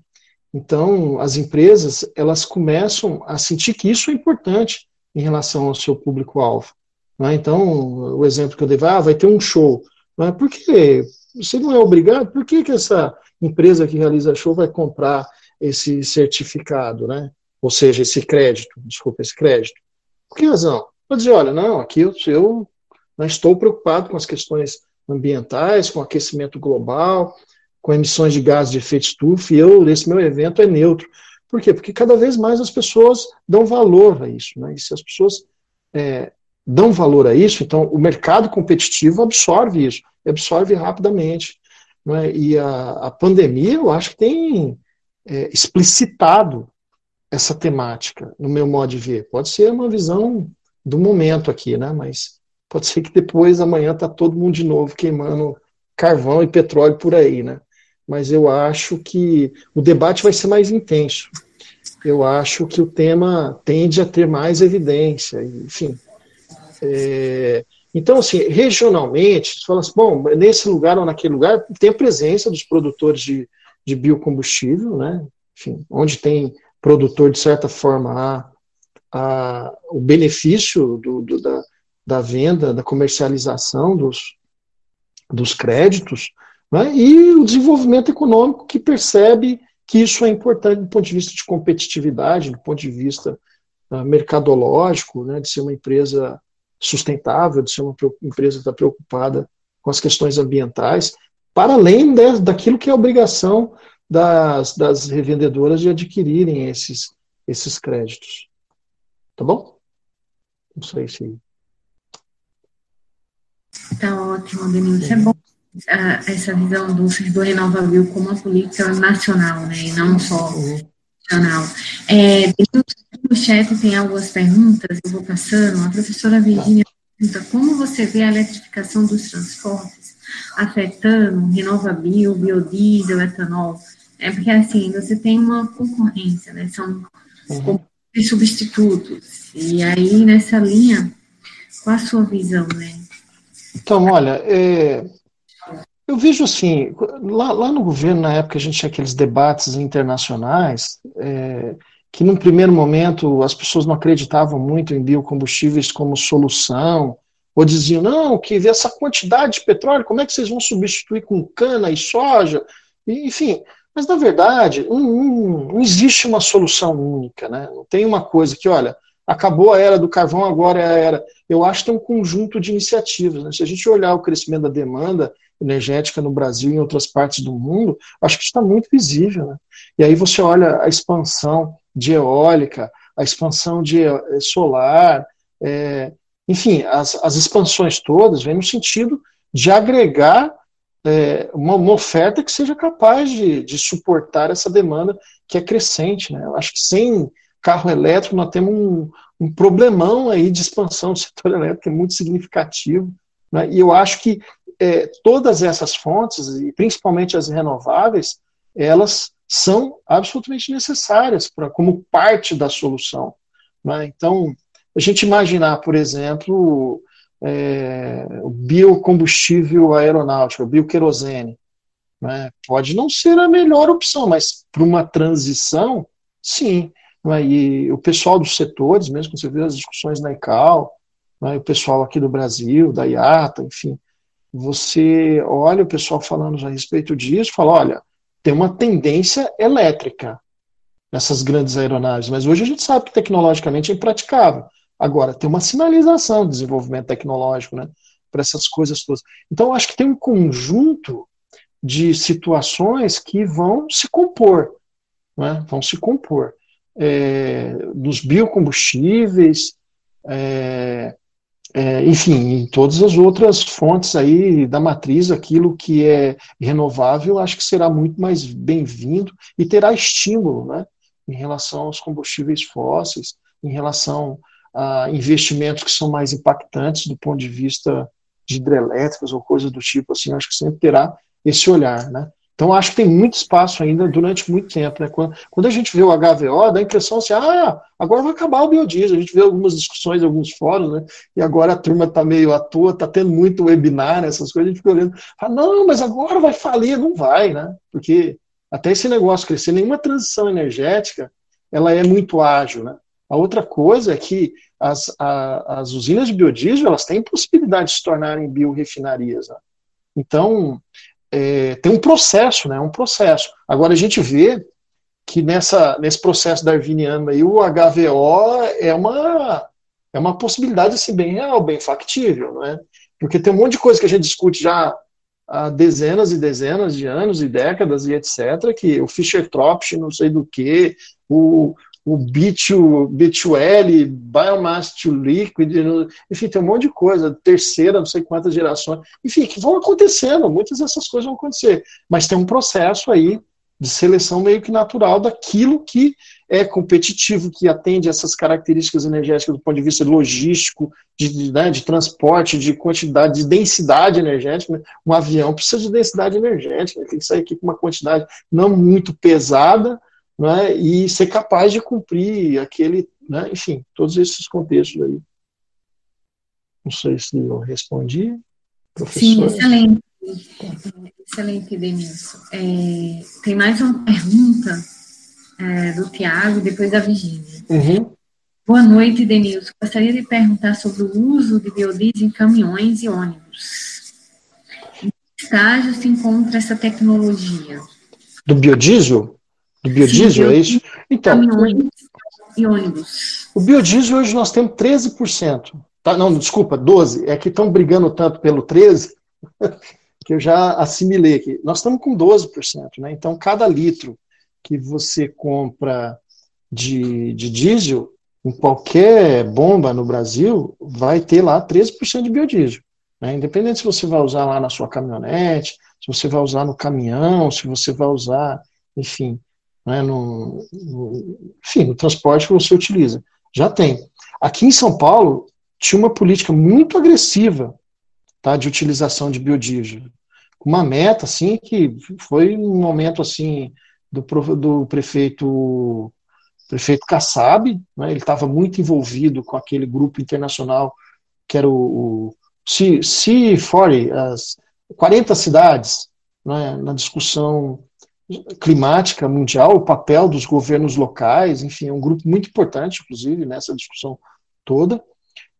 Então, as empresas, elas começam a sentir que isso é importante em relação ao seu público-alvo. Né? Então, o exemplo que eu dei, ah, vai ter um show. Né? Por que você não é obrigado? Por que, que essa empresa que realiza show vai comprar esse certificado, né? ou seja, esse crédito, desculpa, esse crédito. Por que razão? Para dizer, olha, não, aqui eu, eu não estou preocupado com as questões ambientais, com aquecimento global, com emissões de gases de efeito estufa, e eu, esse meu evento é neutro. Por quê? Porque cada vez mais as pessoas dão valor a isso. Né? E se as pessoas é, dão valor a isso, então o mercado competitivo absorve isso, absorve rapidamente. Né? E a, a pandemia, eu acho que tem é, explicitado essa temática, no meu modo de ver. Pode ser uma visão do momento aqui, né? Mas pode ser que depois, amanhã, tá todo mundo de novo queimando carvão e petróleo por aí, né? Mas eu acho que o debate vai ser mais intenso. Eu acho que o tema tende a ter mais evidência, enfim. É, então, assim, regionalmente, você fala assim, bom, nesse lugar ou naquele lugar, tem a presença dos produtores de, de biocombustível, né? Enfim, onde tem produtor, de certa forma, há, há o benefício do, do, da, da venda, da comercialização dos, dos créditos, né? e o desenvolvimento econômico que percebe que isso é importante do ponto de vista de competitividade, do ponto de vista uh, mercadológico, né? de ser uma empresa sustentável, de ser uma empresa que está preocupada com as questões ambientais, para além de, daquilo que é obrigação das, das revendedoras de adquirirem esses, esses créditos. Tá bom? Não sei se. Tá ótimo, Denilson. É bom ah, essa visão do setor renovável como uma política nacional, né, e não só nacional. É, no chat tem algumas perguntas, eu vou passando. A professora Virginia pergunta como você vê a eletrificação dos transportes afetando renovável, biodiesel, etanol? É porque, assim, você tem uma concorrência, né? São uhum. substitutos. E aí, nessa linha, qual a sua visão, né? Então, olha, é, eu vejo assim, lá, lá, no governo, na época, a gente tinha aqueles debates internacionais, é, que num primeiro momento as pessoas não acreditavam muito em biocombustíveis como solução, ou diziam, não, que essa quantidade de petróleo, como é que vocês vão substituir com cana e soja? Enfim, mas, na verdade, não, não, não, existe uma solução única, né? Não tem uma coisa que, olha, acabou a era do carvão, agora é a era. Eu acho que tem um conjunto de iniciativas. Né? Se a gente olhar o crescimento da demanda energética no Brasil e em outras partes do mundo, acho que está muito visível. Né? E aí você olha a expansão de eólica, a expansão de eh, solar, é, enfim, as, as expansões todas vêm no sentido de agregar é, uma, uma, oferta que seja capaz de, de, suportar essa demanda que é crescente. Né? Eu acho que sem carro elétrico nós temos um, um problemão aí de expansão do setor elétrico que é muito significativo. Né? E eu acho que é, todas essas fontes, e principalmente as renováveis, elas são absolutamente necessárias para como parte da solução. Né? Então, a gente imaginar, por exemplo, é, o biocombustível aeronáutico, o bioquerosene. Né? Pode não ser a melhor opção, mas para uma transição, sim. Né? E o pessoal dos setores, mesmo que você vê as discussões na ICAO, né? o pessoal aqui do Brasil, da IATA, enfim, você olha o pessoal falando a respeito disso, fala, olha, tem uma tendência elétrica nessas grandes aeronaves, mas hoje a gente sabe que tecnologicamente é impraticável. Agora, tem uma sinalização de desenvolvimento tecnológico, né? Para essas coisas todas. Então, acho que tem um conjunto de situações que vão se compor, né? vão se compor. É, dos biocombustíveis, é, é, enfim, em todas as outras fontes aí da matriz, aquilo que é renovável, acho que será muito mais bem-vindo e terá estímulo, né, em relação aos combustíveis fósseis, em relação a investimentos que são mais impactantes do ponto de vista de hidrelétricas ou coisas do tipo assim, acho que sempre terá esse olhar, né? Então acho que tem muito espaço ainda durante muito tempo, né? Quando, a gente vê o HVO, dá a impressão assim, ah, agora vai acabar o biodiesel. A gente vê algumas discussões, alguns fóruns, né? E agora a turma está meio à toa, está tendo muito webinar, essas coisas, a gente fica olhando, fala, não, mas agora vai falir, não vai, né? Porque até esse negócio crescer, nenhuma transição energética, ela é muito ágil, né? A outra coisa é que as, a, as usinas de biodiesel elas têm possibilidade de se tornarem biorefinarias. Né? Então, é, tem um processo, né? Um processo. Agora a gente vê que nessa, nesse processo darwiniano aí, o HVO é uma, é uma possibilidade assim, bem real, bem factível, né? Porque tem um monte de coisa que a gente discute já há dezenas e dezenas de anos e décadas e etc., que o Fischer-Tropsch, não sei do que, o, o B2, B2L, Biomass to Liquid, enfim, tem um monte de coisa, terceira, não sei quantas gerações, enfim, que vão acontecendo, muitas dessas coisas vão acontecer, mas tem um processo aí de seleção meio que natural daquilo que é competitivo, que atende essas características energéticas do ponto de vista logístico, de, né, de transporte, de quantidade, de densidade energética. Um avião precisa de densidade energética, tem que sair aqui com uma quantidade não muito pesada, né, e ser capaz de cumprir aquele, né, enfim, todos esses contextos aí. Não sei se eu respondi, professor. Sim, excelente. Excelente, Denilson. É, tem mais uma pergunta é, do Tiago, depois da Virginia. Uhum. Boa noite, Denilson. Gostaria de perguntar sobre o uso de biodiesel em caminhões e ônibus. Em que estágio se encontra essa tecnologia? Do biodiesel? Do biodiesel, Sim, é isso? Então, caminhões e ônibus. O biodiesel hoje nós temos 13%. Tá? Não, desculpa, 12%. É que estão brigando tanto pelo 13% que eu já assimilei aqui. Nós estamos com 12%, né? Então, cada litro que você compra de, de diesel, em qualquer bomba no Brasil, vai ter lá 13% de biodiesel. Né? Independente se você vai usar lá na sua caminhonete, se você vai usar no caminhão, se você vai usar, enfim, né, no, no, enfim, no transporte que você utiliza. Já tem. Aqui em São Paulo, tinha uma política muito agressiva tá, de utilização de biodiesel. Uma meta, assim, que foi um momento, assim, do, do prefeito prefeito Kassab, né, ele estava muito envolvido com aquele grupo internacional que era o, o C40, as 40 cidades, né, na discussão climática mundial, o papel dos governos locais, enfim, é um grupo muito importante, inclusive, nessa discussão toda.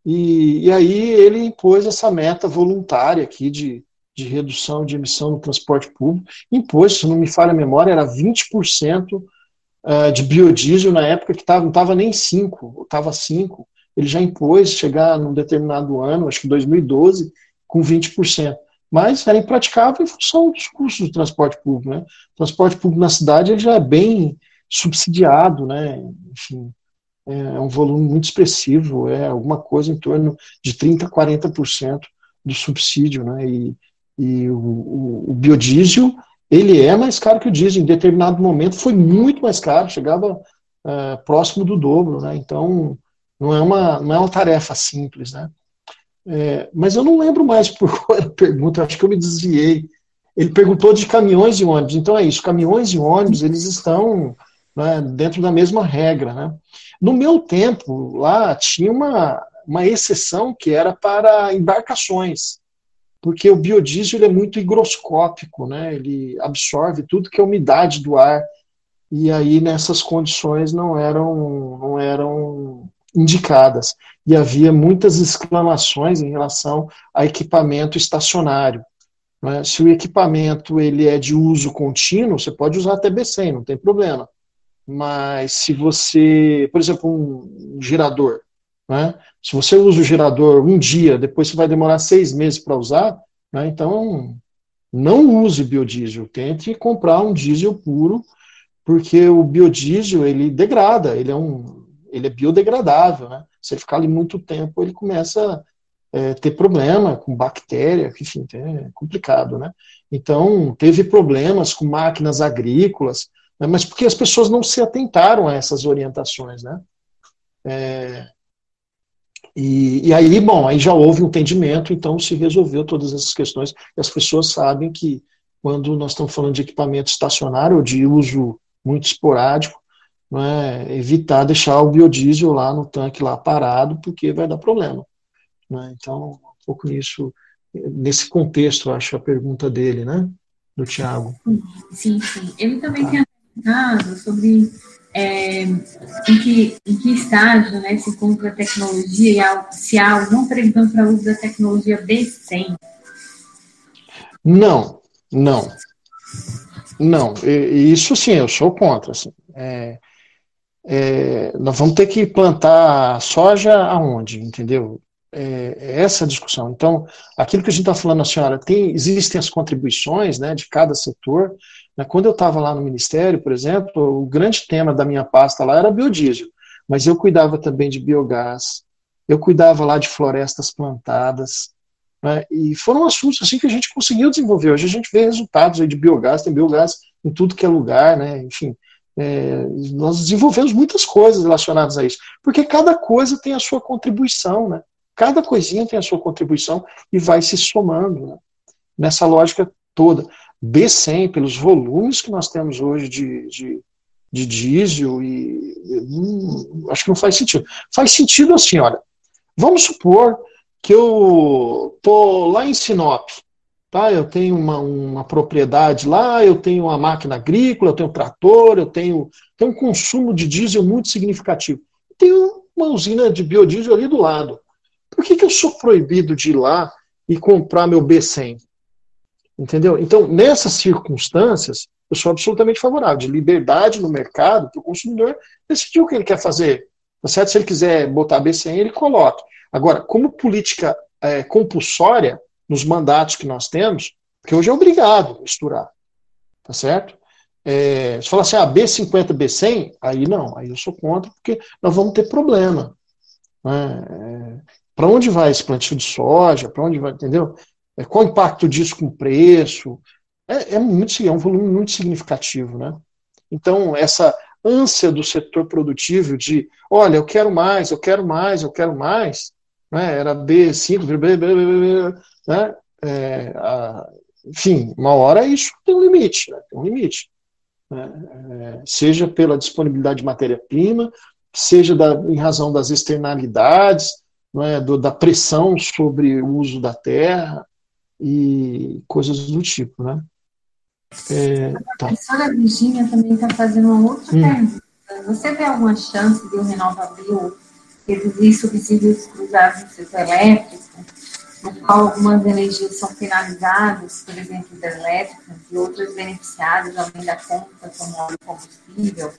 E, e aí ele impôs essa meta voluntária aqui de, de redução de emissão no transporte público. Impôs, se não me falha a memória, era 20% eh, de biodiesel na época que tava, não estava nem 5, estava 5. Ele já impôs chegar num determinado ano, acho que 2012, com 20%. Mas era impraticável em função dos custos do transporte público. Né? O transporte público na cidade ele já é bem subsidiado, né? enfim, é um volume muito expressivo, é alguma coisa em torno de 30%, 40% do subsídio, né? E, e o, o, o, biodiesel, ele é mais caro que o diesel, em determinado momento foi muito mais caro, chegava é, próximo do dobro, né? Então, não é uma, não é uma tarefa simples, né? É, mas eu não lembro mais por qual era a pergunta, acho que eu me desviei. Ele perguntou de caminhões e ônibus, então é isso, caminhões e ônibus, eles estão né, dentro da mesma regra, né? No meu tempo, lá tinha uma, uma exceção que era para embarcações, porque o biodiesel é muito higroscópico, né? ele absorve tudo que é umidade do ar, e aí nessas condições não eram, não eram indicadas. E havia muitas exclamações em relação a equipamento estacionário. Né? Se o equipamento ele é de uso contínuo, você pode usar até B100, não tem problema. Mas se você, por exemplo, um gerador, né? se você usa o gerador um dia, depois você vai demorar seis meses para usar, né? então não use biodiesel, tente comprar um diesel puro, porque o biodiesel ele degrada, ele é um, ele é biodegradável, né? Se ele ficar ali muito tempo, ele começa a é, ter problema com bactéria, enfim, é complicado, né? Então teve problemas com máquinas agrícolas, né, mas porque as pessoas não se atentaram a essas orientações, né? É, e, e, aí, bom, aí já houve um entendimento, então se resolveu todas essas questões, e as pessoas sabem que quando nós estamos falando de equipamento estacionário ou de uso muito esporádico, é, evitar deixar o biodiesel lá no tanque lá parado, porque vai dar problema. Né? Então, um pouco nisso, nesse contexto, acho a pergunta dele, né? Do Tiago. Sim, sim. Ele também tá. tem perguntado sobre é, em, que, em que estágio né, se encontra a tecnologia e se há alguma previsão para o uso da tecnologia B100. Não, não. Não, isso sim, eu sou contra. Assim. É, é, nós vamos ter que plantar soja aonde, entendeu? É, é essa discussão. Então, aquilo que a gente está falando, a senhora, tem, existem as contribuições né, de cada setor, né, quando eu estava lá no Ministério, por exemplo, o grande tema da minha pasta lá era biodiesel, mas eu cuidava também de biogás, eu cuidava lá de florestas plantadas, né, e foram assuntos assim que a gente conseguiu desenvolver. Hoje a gente vê resultados de biogás, tem biogás em tudo que é lugar, né, enfim. É, nós desenvolvemos muitas coisas relacionadas a isso, porque cada coisa tem a sua contribuição, né? Cada coisinha tem a sua contribuição e vai se somando né? nessa lógica toda. B100, pelos volumes que nós temos hoje de, de, de diesel, e hum, acho que não faz sentido. Faz sentido assim, olha, vamos supor que eu tô lá em Sinop, tá? Eu tenho uma, uma propriedade lá, eu tenho uma máquina agrícola, eu tenho um trator, eu tenho, tenho um consumo de diesel muito significativo. Tenho uma usina de biodiesel ali do lado. Por que, que eu sou proibido de ir lá e comprar meu B100? Entendeu? Então, nessas circunstâncias, eu sou absolutamente favorável de liberdade no mercado para o consumidor decidir o que ele quer fazer. Tá certo? Se ele quiser botar B100, ele coloca. Agora, como política é, compulsória, nos mandatos que nós temos, porque hoje é obrigado misturar. Tá certo? É, se falar assim, ah, B50, B100, aí não, aí eu sou contra, porque nós vamos ter problema. Né? É, para onde vai esse plantio de soja? Para onde vai, entendeu? É, qual o impacto disso com o preço? É, é, muito, é um volume muito significativo, né? Então, essa ânsia do setor produtivo de, olha, eu quero mais, eu quero mais, eu quero mais, né? era B5, B, B, B, né? É, a, enfim, uma hora isso tem um limite, né? tem um limite. Né? É, seja pela disponibilidade de matéria-prima, seja da, em razão das externalidades, é, do, da pressão sobre o uso da terra e coisas do tipo, né? É, tá. A professora Virginia também está fazendo uma outra hum. pergunta. Você vê alguma chance de o RenovaBio reduzir subsídios cruzados no setor elétrico, no qual algumas energias são penalizadas, por exemplo, hidrelétricas, e outras beneficiadas além da conta, como óleo combustível,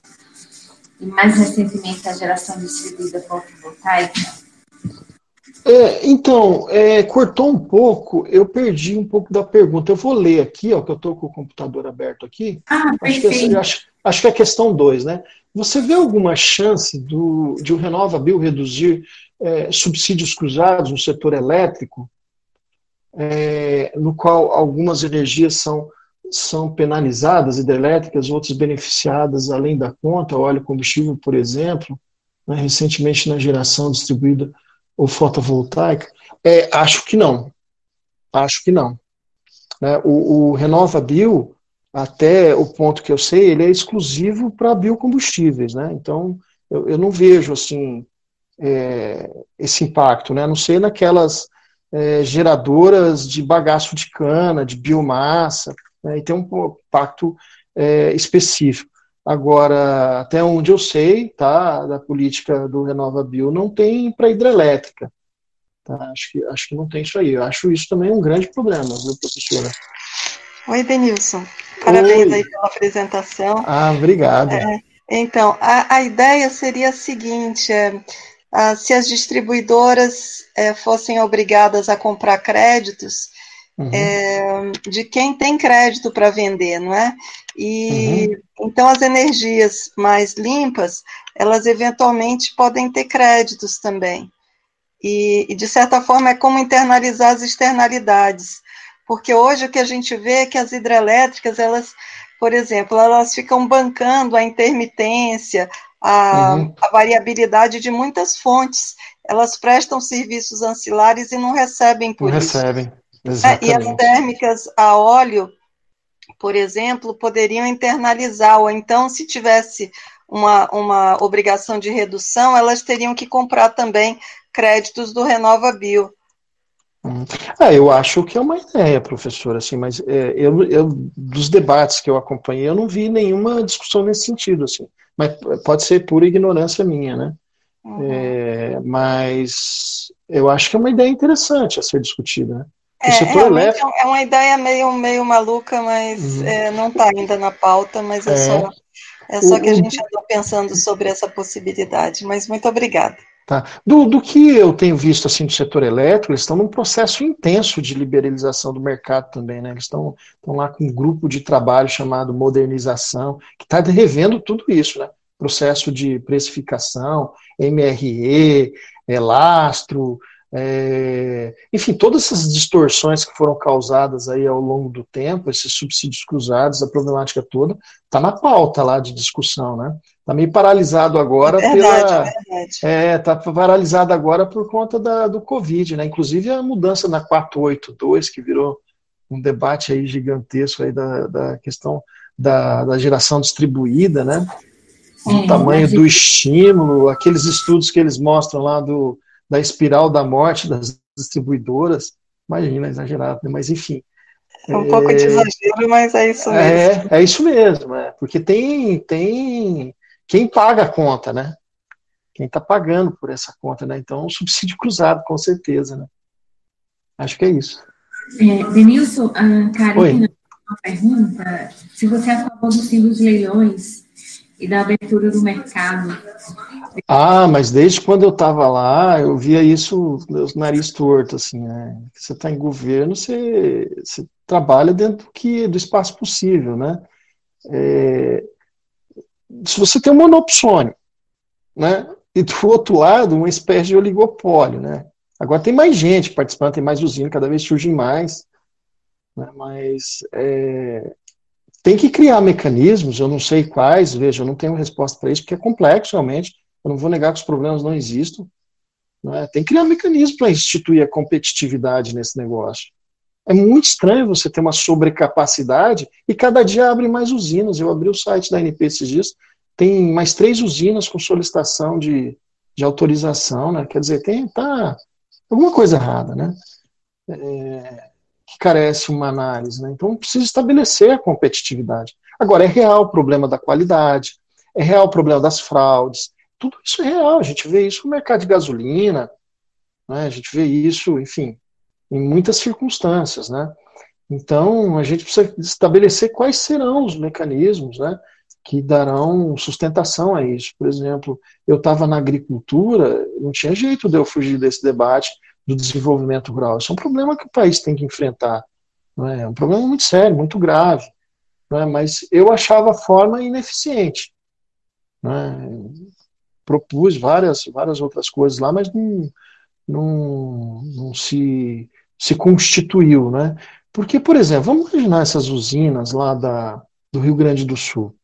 e mais recentemente a geração distribuída fotovoltaica? É, então, é, cortou um pouco, eu perdi um pouco da pergunta. Eu vou ler aqui, ó, que eu estou com o computador aberto aqui. Ah, acho, que, acho, acho que é a questão 2, né? Você vê alguma chance do, de o Renova Bill reduzir é, subsídios cruzados no setor elétrico, é, no qual algumas energias são, são penalizadas, hidrelétricas, outras beneficiadas além da conta, óleo combustível, por exemplo, né, recentemente na geração distribuída ou fotovoltaica? É, acho que não. Acho que não. Né? O, o Renova Bio, até o ponto que eu sei, ele é exclusivo para biocombustíveis. Né? Então, eu, eu não vejo assim é, esse impacto. Né? A não sei naquelas é, geradoras de bagaço de cana, de biomassa, né? e tem um impacto é, específico. Agora, até onde eu sei, tá, da política do Renova Bio, não tem para hidrelétrica. Tá? Acho, que, acho que não tem isso aí. Eu acho isso também um grande problema, viu, professora? Oi, Denilson. Parabéns Oi. aí pela apresentação. Ah, obrigado. É, então, a, a ideia seria a seguinte: é, a, se as distribuidoras é, fossem obrigadas a comprar créditos, Uhum. É, de quem tem crédito para vender, não é? E uhum. então as energias mais limpas, elas eventualmente podem ter créditos também. E, e de certa forma é como internalizar as externalidades, porque hoje o que a gente vê é que as hidrelétricas, elas, por exemplo, elas ficam bancando a intermitência, a, uhum. a variabilidade de muitas fontes. Elas prestam serviços ancilares e não recebem por não isso. Recebem. É, e as térmicas a óleo, por exemplo, poderiam internalizar, ou então, se tivesse uma, uma obrigação de redução, elas teriam que comprar também créditos do Renova Bio. Ah, eu acho que é uma ideia, professor, assim, mas é, eu, eu, dos debates que eu acompanhei, eu não vi nenhuma discussão nesse sentido, assim. Mas pode ser pura ignorância minha, né? Uhum. É, mas eu acho que é uma ideia interessante a ser discutida, né? É, elétrico... é uma ideia meio, meio maluca, mas uhum. é, não está ainda na pauta, mas é, é só, é só o, que a gente andou pensando sobre essa possibilidade. Mas muito obrigada. Tá. Do, do que eu tenho visto assim do setor elétrico, eles estão num processo intenso de liberalização do mercado também, né? Eles estão, estão lá com um grupo de trabalho chamado modernização, que está revendo tudo isso, né? Processo de precificação, MRE, elastro, é, enfim, todas essas distorções que foram causadas aí ao longo do tempo, esses subsídios cruzados, a problemática toda, está na pauta lá de discussão, né? Está meio paralisado agora é verdade, pela. É, está paralisado agora por conta da, do Covid, né? Inclusive a mudança na 482, que virou um debate aí gigantesco aí da, da questão da, da geração distribuída, né? O tamanho do estímulo, aqueles estudos que eles mostram lá do da espiral da morte das distribuidoras, imagina, exagerado, né? mas enfim. É um pouco de exagero, mas é isso mesmo. É, é isso mesmo, é, porque tem, tem quem paga a conta, né? Quem está pagando por essa conta, né? Então, subsídio cruzado, com certeza, né? Acho que é isso. É, Denilson, a Karina, uma pergunta, se você é a favor dos dos leilões e da abertura do mercado. Ah, mas desde quando eu estava lá, eu via isso, meus nariz torto, assim, né? Você está em governo, você, você trabalha dentro do, que, do espaço possível, né? É, se você tem um monopsônio, né? E do outro lado, uma espécie de oligopólio, né? Agora tem mais gente participando, tem mais usina, cada vez surgem mais. Né? Mas é, tem que criar mecanismos, eu não sei quais, veja, eu não tenho resposta para isso, porque é complexo realmente, eu não vou negar que os problemas não existam. Né? Tem que criar mecanismos para instituir a competitividade nesse negócio. É muito estranho você ter uma sobrecapacidade e cada dia abre mais usinas. Eu abri o site da ANP esses dias, tem mais três usinas com solicitação de, de autorização, né? Quer dizer, tem tá alguma coisa errada, né? É, que carece uma análise. Né? Então, precisa estabelecer a competitividade. Agora, é real o problema da qualidade, é real o problema das fraudes, tudo isso é real. A gente vê isso no mercado de gasolina, né? a gente vê isso, enfim, em muitas circunstâncias. Né? Então, a gente precisa estabelecer quais serão os mecanismos né, que darão sustentação a isso. Por exemplo, eu estava na agricultura, não tinha jeito de eu fugir desse debate do desenvolvimento rural. Isso é um problema que o país tem que enfrentar. É? é um problema muito sério, muito grave. É? Mas eu achava a forma ineficiente. É? Propus várias, várias outras coisas lá, mas não, não, não se, se constituiu. Né? Porque, por exemplo, vamos imaginar essas usinas lá da, do Rio Grande do Sul.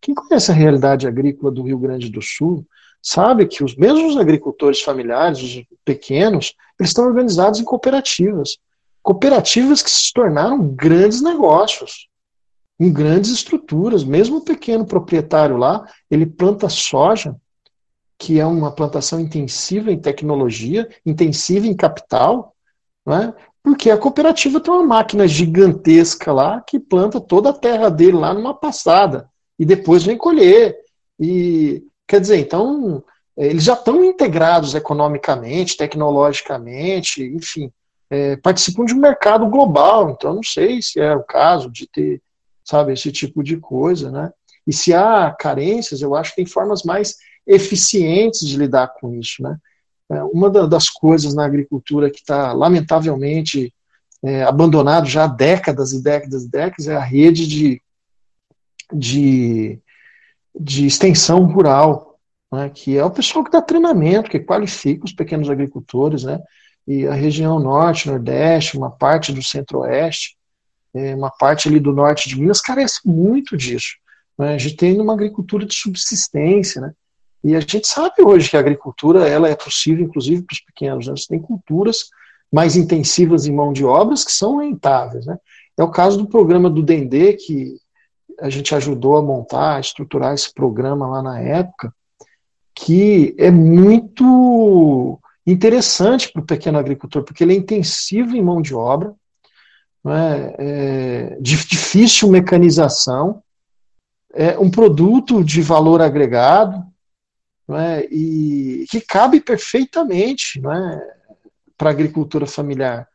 Quem conhece a realidade agrícola do Rio Grande do Sul sabe que os mesmos agricultores familiares, os pequenos, eles estão organizados em cooperativas. Cooperativas que se tornaram grandes negócios, em grandes estruturas. Mesmo o pequeno proprietário lá, ele planta soja, que é uma plantação intensiva em tecnologia, intensiva em capital, né? porque a cooperativa tem uma máquina gigantesca lá que planta toda a terra dele lá numa passada e depois vem colher. E Quer dizer, então, eles já estão integrados economicamente, tecnologicamente, enfim, é, participam de um mercado global, então não sei se é o caso de ter, sabe, esse tipo de coisa, né? E se há carências, eu acho que tem formas mais eficientes de lidar com isso, né? É, uma das coisas na agricultura que está, lamentavelmente, é, abandonado já há décadas e décadas e décadas é a rede de, de de extensão rural, né, que é o pessoal que dá treinamento, que qualifica os pequenos agricultores, né, e a região norte, nordeste, uma parte do centro-oeste, é, uma parte ali do norte de Minas carece muito disso. Né, a gente tem uma agricultura de subsistência, né, e a gente sabe hoje que a agricultura ela é possível, inclusive para os pequenos. Né, você tem culturas mais intensivas em mão de obras que são rentáveis. Né. É o caso do programa do Dendê, que a gente ajudou a montar, a estruturar esse programa lá na época, que é muito interessante para o pequeno agricultor, porque ele é intensivo em mão de obra, é, é, difícil mecanização, é um produto de valor agregado, é, e que cabe perfeitamente é, para a agricultura familiar.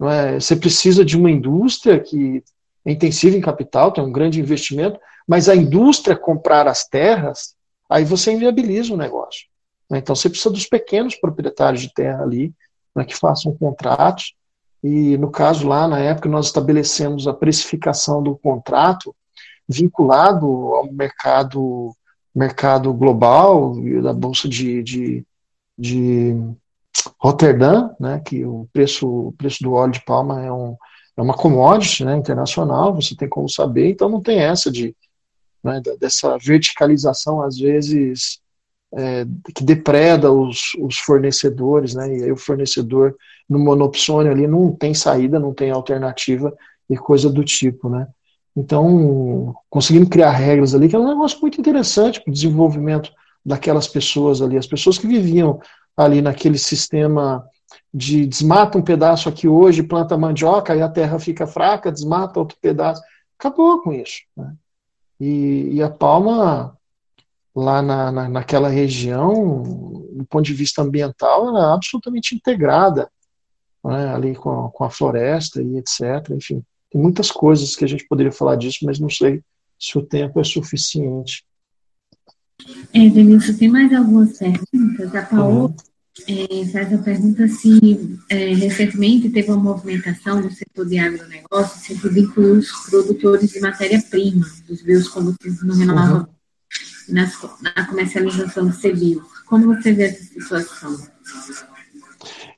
É? Você precisa de uma indústria que é intensivo em capital, tem um grande investimento, mas a indústria comprar as terras, aí você inviabiliza o negócio. Né? Então você precisa dos pequenos proprietários de terra ali, né, que façam contratos, e no caso lá, na época, nós estabelecemos a precificação do contrato vinculado ao mercado, mercado global, da Bolsa de, de, de Rotterdam, né, que o preço, o preço do óleo de palma é um, é uma commodity né, internacional, você tem como saber, então não tem essa de né, dessa verticalização, às vezes, é, que depreda os, os fornecedores, né, e aí o fornecedor no monopsônio ali não tem saída, não tem alternativa e coisa do tipo, né. Então, conseguindo criar regras ali, que é um negócio muito interessante para o desenvolvimento daquelas pessoas ali, as pessoas que viviam ali naquele sistema de desmata um pedaço aqui hoje, planta mandioca, e a terra fica fraca, desmata outro pedaço. Acabou com isso. Né? E, e, a palma, lá na, na, naquela região, do ponto de vista ambiental, era absolutamente integrada né, ali com a, com a floresta e etc. Enfim, tem muitas coisas que a gente poderia falar disso, mas não sei se o tempo é suficiente. É, Denilson, tem mais algumas perguntas. A Paola. É, faz a pergunta se é, recentemente teve uma movimentação no setor de agronegócio, sentido de incluir os produtores de matéria-prima dos biocombustíveis no renovável uhum. na comercialização de CBIOS. Como você vê essa situação?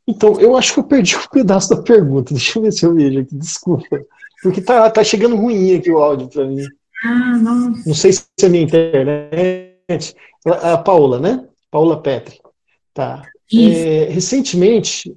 Então, eu acho que eu perdi um pedaço da pergunta. Deixa eu ver se eu vejo aqui, desculpa. Porque tá, tá chegando ruim aqui o áudio para mim. Ah, nossa. Não sei se é minha internet. A Paula, né? Paula Petri. Tá. É, recentemente,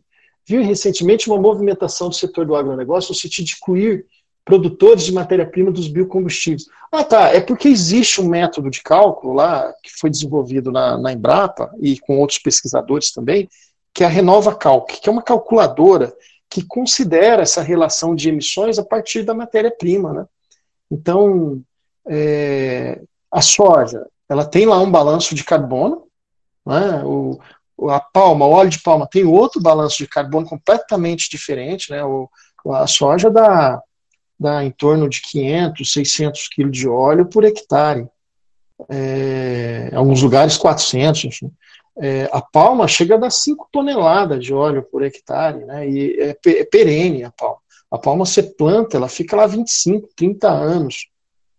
viu recentemente uma movimentação do setor do agronegócio no sentido de incluir produtores de matéria-prima dos biocombustíveis. Ah, tá. É porque existe um método de cálculo lá que foi desenvolvido na, na Embrapa e com outros pesquisadores também, que é a Renova Calc, que é uma calculadora que considera essa relação de emissões a partir da matéria-prima. Né? Então, é, a soja, ela tem lá um balanço de carbono, né? o, a palma, o óleo de palma tem outro balanço de carbono completamente diferente, né? o, a soja dá, dá em torno de 500, 600 quilos de óleo por hectare, é, em alguns lugares 400, enfim é, a palma chega a dar 5 toneladas de óleo por hectare, né? E é, é perene a palma. A palma você planta, ela fica lá 25, 30 anos.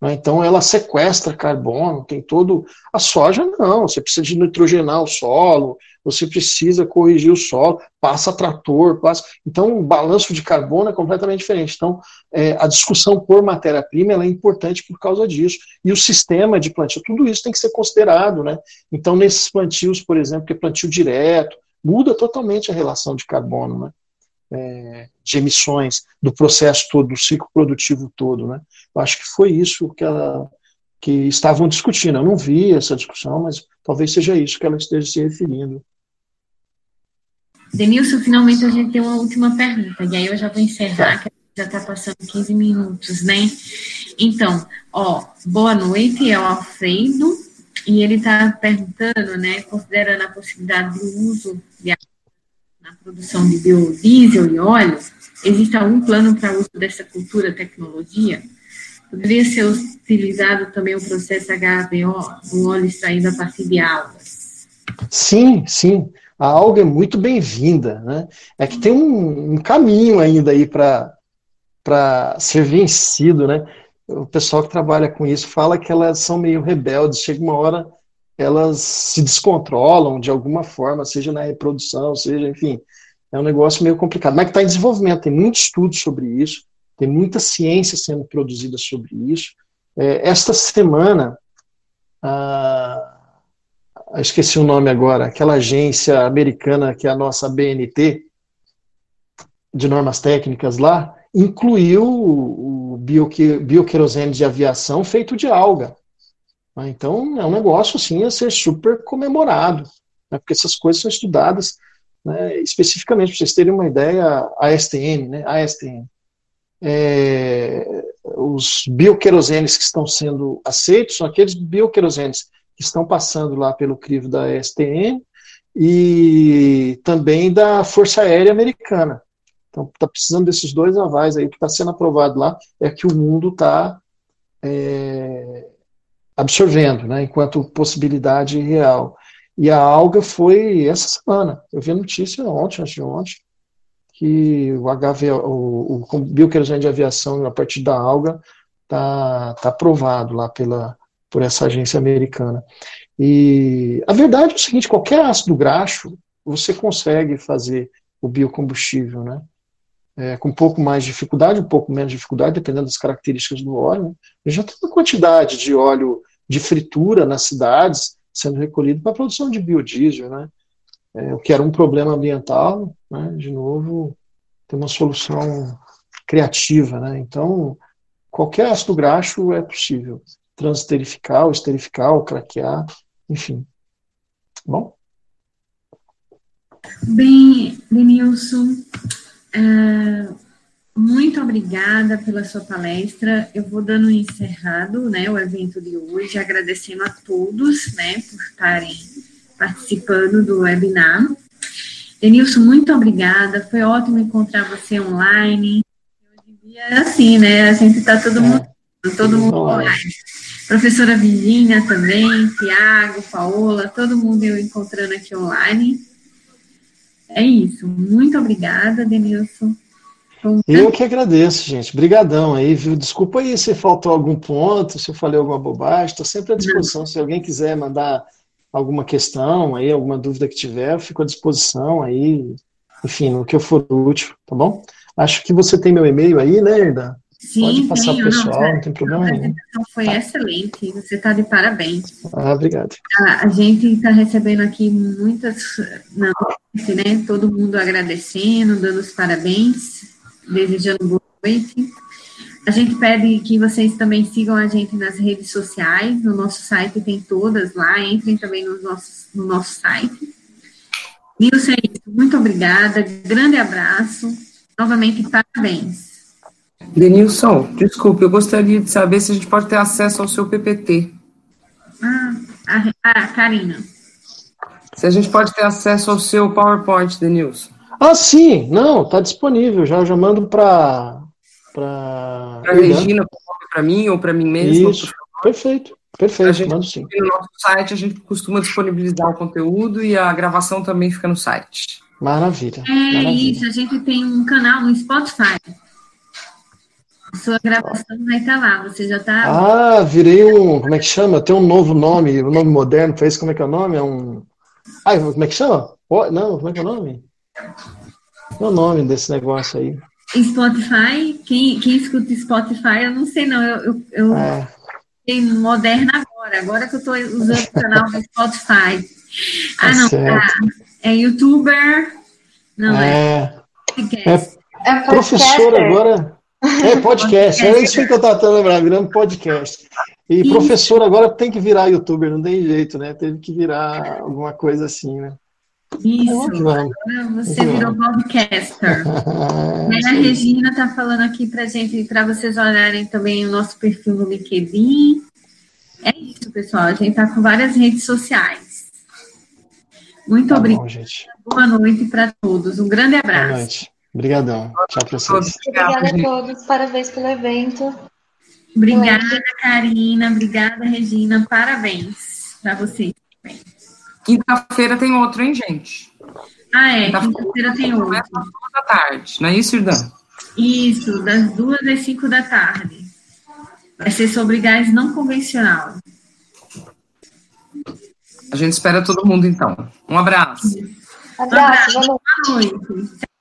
Né? Então ela sequestra carbono, tem todo. A soja não, você precisa de nitrogenar o solo, você precisa corrigir o solo, passa trator, passa. Então, o balanço de carbono é completamente diferente. Então, é, a discussão por matéria-prima é importante por causa disso. E o sistema de plantio, tudo isso tem que ser considerado. Né? Então, nesses plantios, por exemplo, que é plantio direto, muda totalmente a relação de carbono, né? É, de emissões, do processo todo, do ciclo produtivo todo. Né? Eu acho que foi isso que, ela, que estavam discutindo. Eu não vi essa discussão, mas talvez seja isso que ela esteja se referindo. Denilson, finalmente a gente tem uma última pergunta, e aí eu já vou encerrar, que já está passando 15 minutos, né? Então, ó, boa noite, é o Alfredo, e ele está perguntando, né, considerando a possibilidade do uso de na produção de biodiesel e óleo, existe algum plano para o uso dessa cultura tecnologia? Poderia ser utilizado também o processo HVO, do óleo extraído a partir de algas? Sim, sim a alga é muito bem-vinda, né? É que tem um, um caminho ainda aí para ser vencido, né? O pessoal que trabalha com isso fala que elas são meio rebeldes, chega uma hora elas se descontrolam de alguma forma, seja na reprodução, seja, enfim, é um negócio meio complicado, mas está em desenvolvimento, tem muito estudo sobre isso, tem muita ciência sendo produzida sobre isso. É, esta semana, a, esqueci o nome agora, aquela agência americana que é a nossa BNT, de normas técnicas lá, incluiu o bioquerosene de aviação feito de alga. Ah, então, é um negócio, assim, a ser super comemorado, né, porque essas coisas são estudadas né, especificamente, para vocês terem uma ideia, a ASTM, né, a ASTM, é, os bioquerosenes que estão sendo aceitos são aqueles bioquerosenes que estão passando lá pelo crivo da STN e também da Força Aérea Americana. Então, está precisando desses dois avais aí, que está sendo aprovado lá é que o mundo está é, absorvendo, né, enquanto possibilidade real. E a alga foi essa semana. Eu vi a notícia ontem, antes de ontem, que o HV, o, o de aviação a partir da alga está tá aprovado lá pela, por essa agência americana. E a verdade é o seguinte: qualquer ácido graxo você consegue fazer o biocombustível, né? É, com um pouco mais de dificuldade, um pouco menos de dificuldade, dependendo das características do óleo. Né? Já tem uma quantidade de óleo de fritura nas cidades sendo recolhido para a produção de biodiesel, né? É, o que era um problema ambiental, né? de novo, tem uma solução criativa, né? Então, qualquer ácido graxo é possível transesterificar, esterificar, craquear, enfim. Bom? Bem, Denilson, uh, muito obrigada pela sua palestra. Eu vou dando um encerrado, né, o evento de hoje, agradecendo a todos, né, por estarem participando do webinar. Denilson, muito obrigada. Foi ótimo encontrar você online. Hoje em dia é assim, né? A gente está todo mundo, é, todo mundo online. Professora Virginia também, Tiago, Paola, todo mundo eu encontrando aqui online. É isso. Muito obrigada, Denilson. Eu que agradeço, gente. Obrigadão aí, viu? Desculpa aí se faltou algum ponto, se eu falei alguma bobagem. Estou sempre à disposição. Não. Se alguém quiser mandar alguma questão aí, alguma dúvida que tiver, eu fico à disposição aí. Enfim, no que eu for útil, tá bom? Acho que você tem meu e-mail aí, né, Erda? Sim, Pode passar para o pessoal, não, não tem problema nenhum. A apresentação foi tá. excelente, você está de parabéns. Ah, obrigado. A, a gente está recebendo aqui muitas, não, né, todo mundo agradecendo, dando os parabéns desejando boa noite. A gente pede que vocês também sigam a gente nas redes sociais, no nosso site tem todas lá, entrem também no nosso, no nosso site. Nilson, muito obrigada, grande abraço, novamente parabéns. Denilson, desculpe, eu gostaria de saber se a gente pode ter acesso ao seu PPT. Ah, a, a Karina. Se a gente pode ter acesso ao seu PowerPoint, Denilson. Ah, sim, não, está disponível, já, já mando para. Para a Regina, para mim ou para mim mesmo. Isso, perfeito, perfeito, a gente, mando sim. No nosso site a gente costuma disponibilizar o conteúdo e a gravação também fica no site. Maravilha. É maravilha. isso, a gente tem um canal no Spotify. A sua gravação vai estar tá lá, você já está. Ah, virei um. Como é que chama? Tem um novo nome, um nome moderno para isso, como é que é o nome? É um. Ah, como é que chama? Não, como é que é o nome? Qual é o nome desse negócio aí? Spotify, quem, quem escuta Spotify, eu não sei não, eu, eu, eu é. moderna agora, agora que eu estou usando o canal do Spotify. Ah, tá não, ah, é youtuber, não é. É, é, é professor agora. É podcast, é isso que eu estava tentando lembrar, virando podcast. E isso. professor agora tem que virar youtuber, não tem jeito, né? Teve que virar alguma coisa assim, né? Isso, agora você virou podcaster. a Regina está falando aqui para gente, para vocês olharem também o nosso perfil no LinkedIn. É isso, pessoal. A gente está com várias redes sociais. Muito tá obrigada. Boa noite para todos. Um grande abraço. Obrigadão. Tchau para vocês. Obrigada a todos. Parabéns pelo evento. Obrigada, Karina. Obrigada, Regina. Parabéns para vocês também. Quinta-feira tem outro, hein, gente? Ah, é. Quinta-feira tem outro. Começa às duas da tarde, não é isso, Irdan? Isso, das duas às cinco da tarde. Vai ser sobre gás não convencional. A gente espera todo mundo, então. Um abraço. Um abraço. Boa noite.